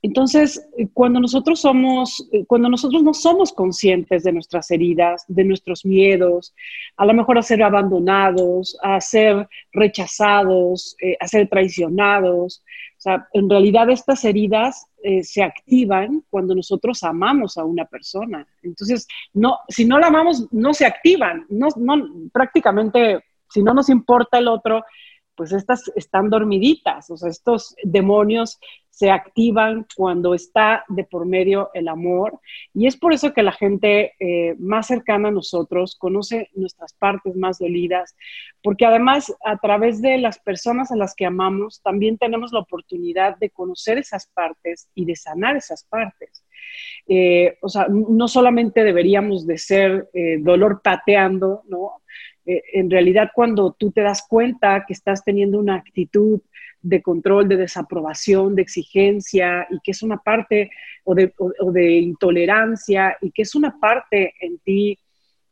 Speaker 3: Entonces, cuando nosotros somos, cuando nosotros no somos conscientes de nuestras heridas, de nuestros miedos, a lo mejor a ser abandonados, a ser rechazados, eh, a ser traicionados, o sea, en realidad estas heridas eh, se activan cuando nosotros amamos a una persona. Entonces, no, si no la amamos, no se activan, no, prácticamente si no nos importa el otro, pues estas están dormiditas, o sea, estos demonios se activan cuando está de por medio el amor. Y es por eso que la gente eh, más cercana a nosotros conoce nuestras partes más dolidas, porque además a través de las personas a las que amamos, también tenemos la oportunidad de conocer esas partes y de sanar esas partes. Eh, o sea, no solamente deberíamos de ser eh, dolor pateando, ¿no? En realidad cuando tú te das cuenta que estás teniendo una actitud de control, de desaprobación, de exigencia, y que es una parte, o de, intolerancia, y que es una parte en ti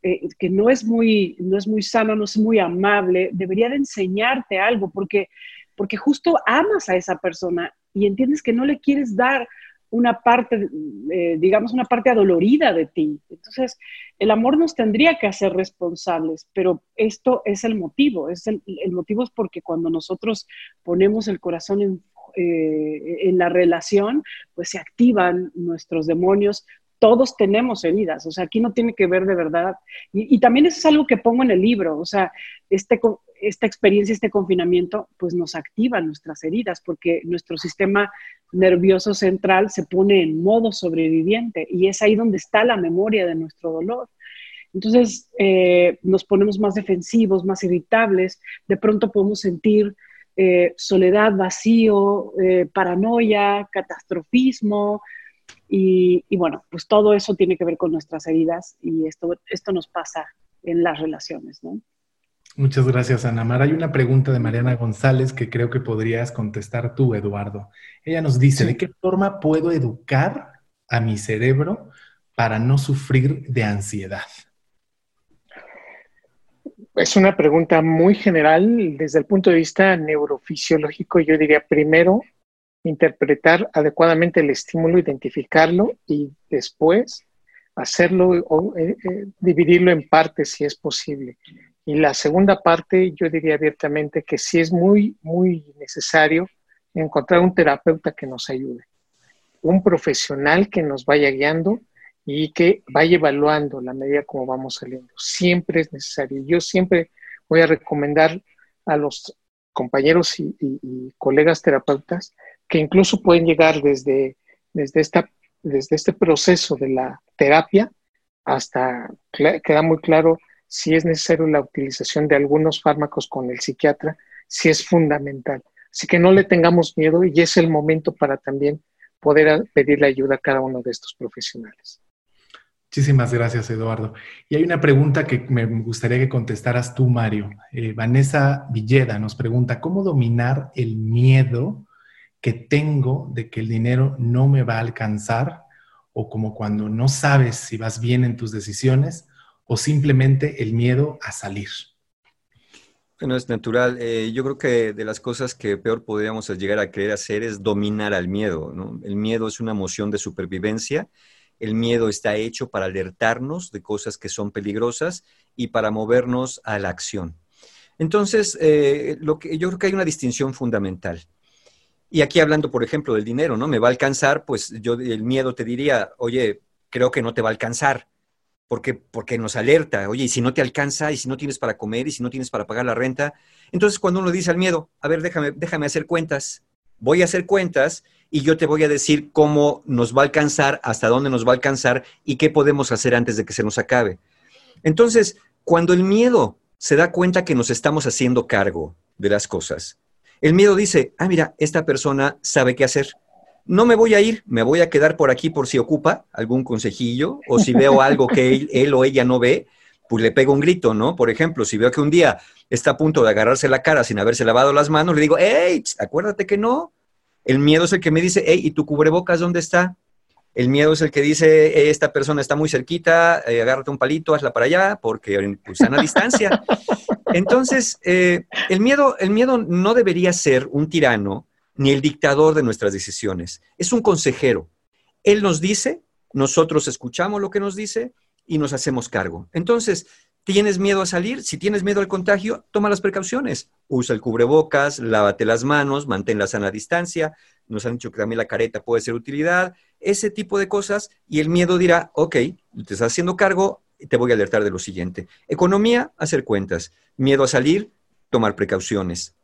Speaker 3: eh, que no es, muy, no es muy sano, no es muy amable, debería de enseñarte algo, porque, porque justo amas a esa persona y entiendes que no le quieres dar una parte, eh, digamos, una parte adolorida de ti. Entonces, el amor nos tendría que hacer responsables, pero esto es el motivo. Es el, motivo es porque cuando nosotros ponemos el corazón en, eh, en la relación, pues se activan nuestros demonios, todos tenemos heridas, o sea, aquí no tiene que ver de verdad. Y, también eso es algo que pongo en el libro, o sea, este, esta experiencia, este confinamiento, pues nos activa nuestras heridas, porque nuestro sistema nervioso central se pone en modo sobreviviente y es ahí donde está la memoria de nuestro dolor. Entonces eh, nos ponemos más defensivos, más irritables, de pronto podemos sentir eh, soledad, vacío, eh, paranoia, catastrofismo, y, bueno, pues todo eso tiene que ver con nuestras heridas y esto, esto nos pasa en las relaciones, ¿no?
Speaker 2: Muchas gracias, Ana Mar. Hay una pregunta de Mariana González que creo que podrías contestar tú, Eduardo. Ella nos dice, ¿de qué forma puedo educar a mi cerebro para no sufrir de ansiedad?
Speaker 4: Es una pregunta muy general desde el punto de vista neurofisiológico. Yo diría primero interpretar adecuadamente el estímulo, identificarlo y después hacerlo o eh, eh, dividirlo en partes si es posible. Y la segunda parte, yo diría abiertamente que sí es muy, muy necesario encontrar un terapeuta que nos ayude, un profesional que nos vaya guiando y que vaya evaluando la medida como vamos saliendo. Siempre es necesario. Yo siempre voy a recomendar a los compañeros y, y colegas terapeutas que incluso pueden llegar desde, desde, esta, desde este proceso de la terapia hasta queda muy claro si es necesario la utilización de algunos fármacos con el psiquiatra, si es fundamental. Así que no le tengamos miedo y es el momento para también poder pedirle ayuda a cada uno de estos profesionales.
Speaker 2: Muchísimas gracias, Eduardo. Y hay una pregunta que me gustaría que contestaras tú, Mario. Eh, Vanessa Villeda nos pregunta, ¿cómo dominar el miedo que tengo de que el dinero no me va a alcanzar o como cuando no sabes si vas bien en tus decisiones o simplemente el miedo a salir.
Speaker 5: Bueno, es natural. Eh, yo creo que de las cosas que peor podríamos llegar a querer hacer es dominar al miedo. El miedo es una emoción de supervivencia. El miedo está hecho para alertarnos de cosas que son peligrosas y para movernos a la acción. Entonces, eh, lo que, yo creo que hay una distinción fundamental. Y aquí hablando, por ejemplo, del dinero, ¿no? Me va a alcanzar, pues yo el miedo te diría, oye, creo que no te va a alcanzar, porque, porque nos alerta, oye, y si no te alcanza, y si no tienes para comer, y si no tienes para pagar la renta. Entonces, cuando uno dice al miedo, a ver, déjame, déjame hacer cuentas, voy a hacer cuentas y yo te voy a decir cómo nos va a alcanzar, hasta dónde nos va a alcanzar y qué podemos hacer antes de que se nos acabe. Entonces, cuando el miedo se da cuenta que nos estamos haciendo cargo de las cosas, el miedo dice, ah, mira, esta persona sabe qué hacer. No me voy a ir, me voy a quedar por aquí por si ocupa algún consejillo o si veo algo que él, o ella no ve, pues le pego un grito, ¿no? Por ejemplo, si veo que un día está a punto de agarrarse la cara sin haberse lavado las manos, le digo, hey, acuérdate que no. El miedo es el que me dice, hey, ¿y tu cubrebocas dónde está? El miedo es el que dice, esta persona está muy cerquita, eh, agárrate un palito, hazla para allá, porque pues, están a distancia. Entonces, eh, el, miedo, el miedo no debería ser un tirano ni el dictador de nuestras decisiones. Es un consejero. Él nos dice, nosotros escuchamos lo que nos dice y nos hacemos cargo. Entonces, ¿tienes miedo a salir? Si tienes miedo al contagio, toma las precauciones. Usa el cubrebocas, lávate las manos, mantén la sana distancia. Nos han dicho que también la careta puede ser utilidad ese tipo de cosas y el miedo dirá, ok, te estás haciendo cargo, te voy a alertar de lo siguiente. Economía, hacer cuentas. Miedo a salir, tomar precauciones.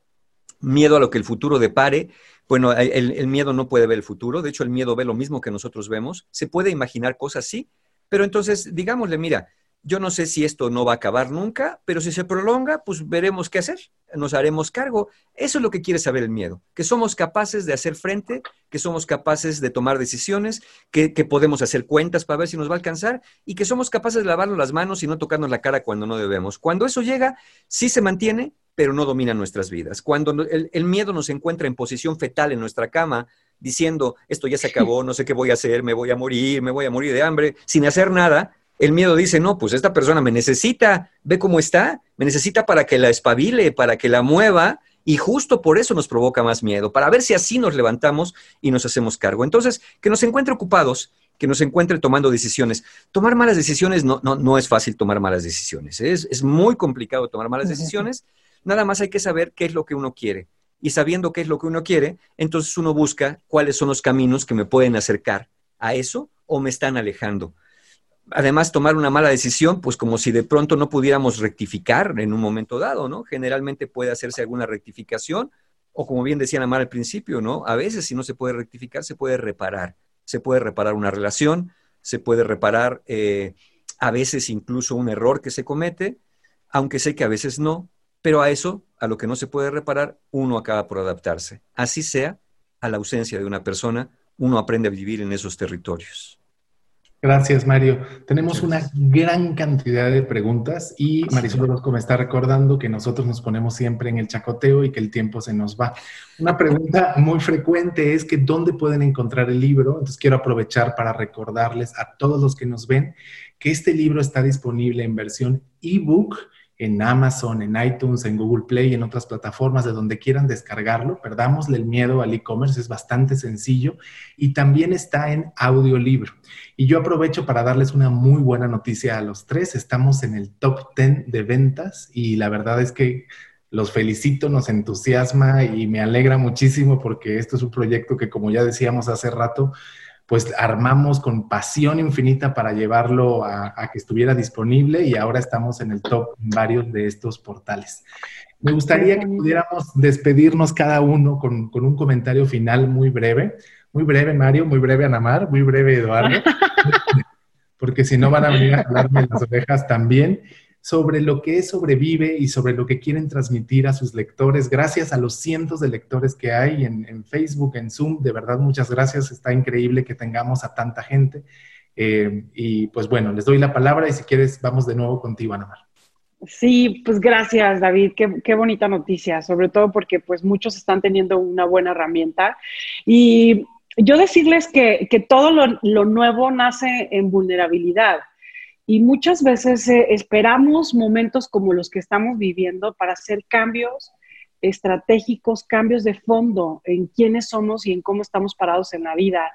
Speaker 5: Miedo a lo que el futuro depare. Bueno, el, el miedo no puede ver el futuro. De hecho, el miedo ve lo mismo que nosotros vemos. Se puede imaginar cosas, sí. Pero entonces, digámosle, mira, yo no sé si esto no va a acabar nunca, pero si se prolonga, pues veremos qué hacer, nos haremos cargo. Eso es lo que quiere saber el miedo, que somos capaces de hacer frente, que somos capaces de tomar decisiones, que, podemos hacer cuentas para ver si nos va a alcanzar y que somos capaces de lavarnos las manos y no tocarnos la cara cuando no debemos. Cuando eso llega, sí se mantiene, pero no domina nuestras vidas. Cuando el, el miedo nos encuentra en posición fetal en nuestra cama, diciendo, esto ya se acabó, no sé qué voy a hacer, me voy a morir, me voy a morir de hambre, sin hacer nada, el miedo dice, no, pues esta persona me necesita, ve cómo está, me necesita para que la espabile, para que la mueva, y justo por eso nos provoca más miedo, para ver si así nos levantamos y nos hacemos cargo. Entonces, que nos encuentre ocupados, que nos encuentre tomando decisiones. Tomar malas decisiones no, no, no es fácil tomar malas decisiones, es, es muy complicado tomar malas decisiones, nada más hay que saber qué es lo que uno quiere. Y sabiendo qué es lo que uno quiere, entonces uno busca cuáles son los caminos que me pueden acercar a eso o me están alejando además tomar una mala decisión, pues como si de pronto no pudiéramos rectificar en un momento dado, ¿no? Generalmente puede hacerse alguna rectificación o como bien decía Amar al principio, ¿no? A veces si no se puede rectificar, se puede reparar. Se puede reparar una relación, se puede reparar eh, a veces incluso un error que se comete, aunque sé que a veces no, pero a eso, a lo que no se puede reparar, uno acaba por adaptarse. Así sea, a la ausencia de una persona, uno aprende a vivir en esos territorios.
Speaker 2: Gracias, Mario. Tenemos una gran cantidad de preguntas y Marisol Orozco me está recordando que nosotros nos ponemos siempre en el chacoteo y que el tiempo se nos va. Una pregunta muy frecuente es que ¿dónde pueden encontrar el libro? Entonces quiero aprovechar para recordarles a todos los que nos ven que este libro está disponible en versión ebook en Amazon, en iTunes, en Google Play en otras plataformas de donde quieran descargarlo. Perdamosle el miedo al e-commerce, es bastante sencillo y también está en audiolibro. Y yo aprovecho para darles una muy buena noticia a los tres. Estamos en el top 10 de ventas y la verdad es que los felicito, nos entusiasma y me alegra muchísimo porque esto es un proyecto que, como ya decíamos hace rato, pues armamos con pasión infinita para llevarlo a, que estuviera disponible y ahora estamos en el top en varios de estos portales. Me gustaría que pudiéramos despedirnos cada uno con, con un comentario final muy breve. Muy breve, Mario, muy breve, Anamar, muy breve, Eduardo, porque si no van a venir a hablarme las orejas también sobre lo que sobrevive y sobre lo que quieren transmitir a sus lectores. Gracias a los cientos de lectores que hay en, Facebook, en Zoom. De verdad, muchas gracias. Está increíble que tengamos a tanta gente. Eh, y pues bueno, les doy la palabra y si quieres, vamos de nuevo contigo, Ana Mar.
Speaker 3: Sí, pues gracias, David. Qué, bonita noticia, sobre todo porque pues muchos están teniendo una buena herramienta. Y yo decirles que, todo lo nuevo nace en vulnerabilidad. Y muchas veces eh, esperamos momentos como los que estamos viviendo para hacer cambios estratégicos, cambios de fondo en quiénes somos y en cómo estamos parados en la vida.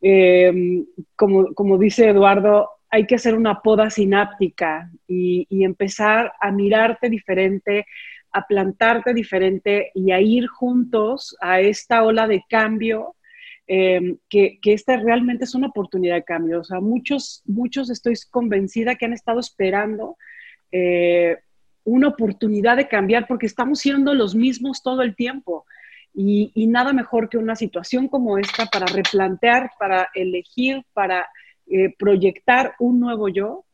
Speaker 3: Em, como, dice Eduardo, hay que hacer una poda sináptica y empezar a mirarte diferente, a plantarte diferente y a ir juntos a esta ola de cambio Em, que, esta realmente es una oportunidad de cambio. O sea, muchos, muchos estoy convencida que han estado esperando eh, una oportunidad de cambiar porque estamos siendo los mismos todo el tiempo. Y, nada mejor que una situación como esta para replantear, para elegir, para eh, proyectar un nuevo yo.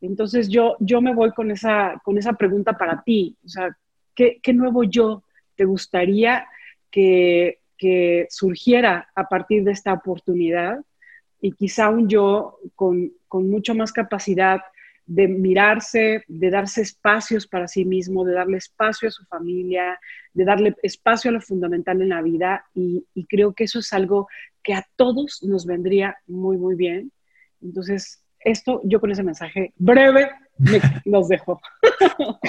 Speaker 3: Entonces yo, yo me voy con esa, con esa pregunta para ti. O sea, ¿qué, qué nuevo yo te gustaría que, que surgiera a partir de esta oportunidad y quizá un yo con, mucho más capacidad de mirarse, de darse espacios para sí mismo, de darle espacio a su familia, de darle espacio a lo fundamental en la vida y, creo que eso es algo que a todos nos vendría muy, muy bien. Entonces, esto yo con ese mensaje breve los dejo.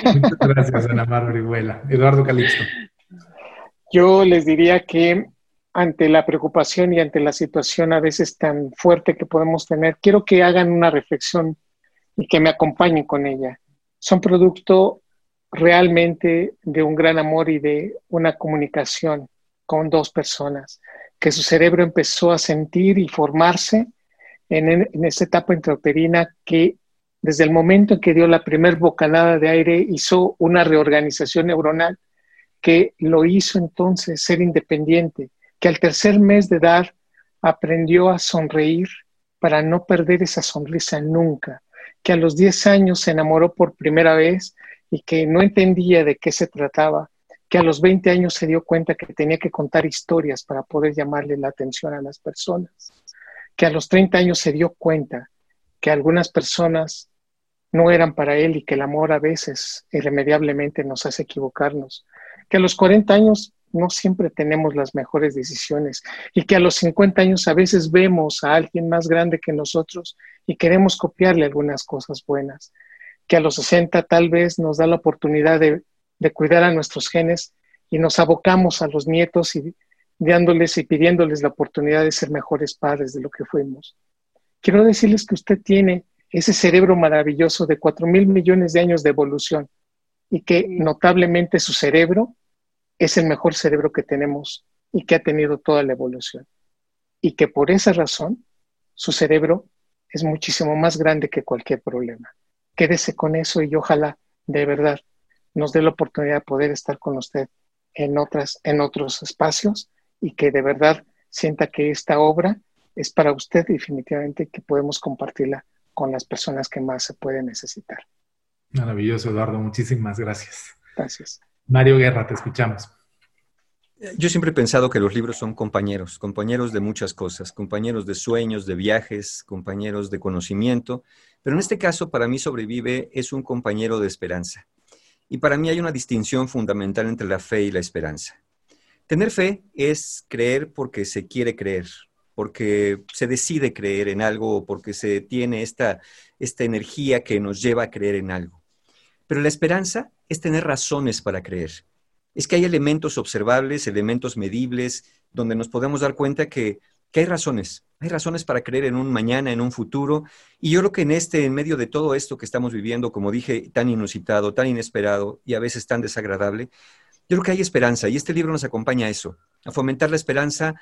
Speaker 2: Muchas gracias, Ana Mar Eduardo Calixto.
Speaker 4: Yo les diría que ante la preocupación y ante la situación a veces tan fuerte que podemos tener, quiero que hagan una reflexión y que me acompañen con ella. Son producto realmente de un gran amor y de una comunicación con dos personas, que su cerebro empezó a sentir y formarse en, en esa etapa intrauterina que desde el momento en que dio la primer bocanada de aire, hizo una reorganización neuronal que lo hizo entonces ser independiente, que al tercer mes de dar aprendió a sonreír para no perder esa sonrisa nunca, que a los 10 años se enamoró por primera vez y que no entendía de qué se trataba, que a los 20 años se dio cuenta que tenía que contar historias para poder llamarle la atención a las personas, que a los 30 años se dio cuenta que algunas personas no eran para él y que el amor a veces irremediablemente nos hace equivocarnos, que a los 40 años no siempre tenemos las mejores decisiones y que a los 50 años a veces vemos a alguien más grande que nosotros y queremos copiarle algunas cosas buenas, que a los 60 tal vez nos da la oportunidad de, cuidar a nuestros genes y nos abocamos a los nietos y dándoles y pidiéndoles la oportunidad de ser mejores padres de lo que fuimos. Quiero decirles que usted tiene ese cerebro maravilloso de 4 mil millones de años de evolución y que notablemente su cerebro es el mejor cerebro que tenemos y que ha tenido toda la evolución. Y que por esa razón su cerebro es muchísimo más grande que cualquier problema. Quédese con eso y ojalá de verdad nos dé la oportunidad de poder estar con usted en, otras, en otros espacios y que de verdad sienta que esta obra es para usted definitivamente que podemos compartirla con las personas que más se pueden necesitar.
Speaker 2: Maravilloso, Eduardo. Muchísimas gracias.
Speaker 4: Gracias.
Speaker 2: Mario Guerra, te escuchamos.
Speaker 5: Yo siempre he pensado que los libros son compañeros, compañeros de muchas cosas, compañeros de sueños, de viajes, compañeros de conocimiento, pero en este caso para mí sobrevive es un compañero de esperanza. Y para mí hay una distinción fundamental entre la fe y la esperanza. Tener fe es creer porque se quiere creer, porque se decide creer en algo porque se tiene esta, esta energía que nos lleva a creer en algo. Pero la esperanza es tener razones para creer. Es que hay elementos observables, elementos medibles, donde nos podemos dar cuenta que, hay razones. Hay razones para creer en un mañana, en un futuro. Y yo creo que en este, en medio de todo esto que estamos viviendo, como dije, tan inusitado, tan inesperado y a veces tan desagradable, yo creo que hay esperanza. Y este libro nos acompaña a eso, a fomentar la esperanza,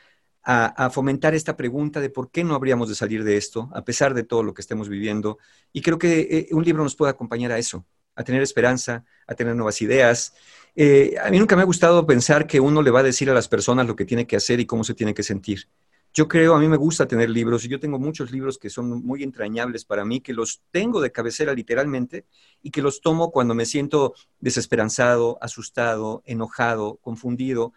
Speaker 5: a, fomentar esta pregunta de por qué no habríamos de salir de esto, a pesar de todo lo que estemos viviendo. Y creo que eh, un libro nos puede acompañar a eso, a tener esperanza, a tener nuevas ideas. Eh, a mí nunca me ha gustado pensar que uno le va a decir a las personas lo que tiene que hacer y cómo se tiene que sentir. Yo creo, a mí me gusta tener libros y yo tengo muchos libros que son muy entrañables para mí, que los tengo de cabecera literalmente y que los tomo cuando me siento desesperanzado, asustado, enojado, confundido.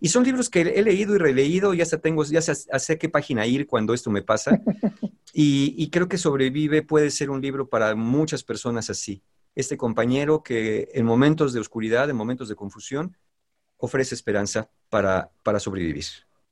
Speaker 5: Y son libros que he leído y releído, ya, tengo, ya sé, a qué página ir cuando esto me pasa. Y, y creo que Sobrevive puede ser un libro para muchas personas así este compañero que en momentos de oscuridad, en momentos de confusión, ofrece esperanza para, para sobrevivir.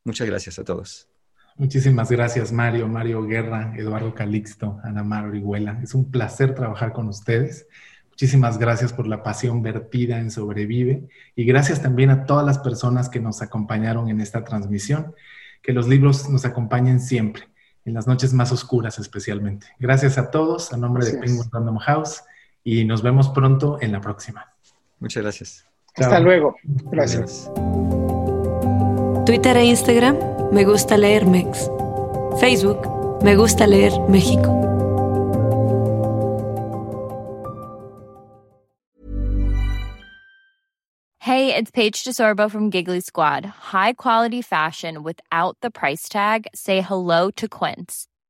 Speaker 5: Muchas gracias a todos.
Speaker 2: Muchísimas gracias, Mario, Mario Guerra, Eduardo Calixto, Ana Mar Orihuela. Es un placer trabajar con ustedes. Muchísimas gracias por la pasión vertida en Sobrevive y gracias también a todas las personas que nos acompañaron en esta transmisión. Que los libros nos acompañen siempre, en las noches más oscuras especialmente. Gracias a todos, a nombre de Penguin Random House y nos vemos pronto en la próxima.
Speaker 5: Muchas gracias.
Speaker 4: Hasta luego. Gracias.
Speaker 1: Twitter e Instagram, me gusta leer Mex. Facebook, me gusta leer México.
Speaker 6: Hey, it's Paige DeSorbo from Giggly Squad. High quality fashion without the price tag. Say hello to Quince.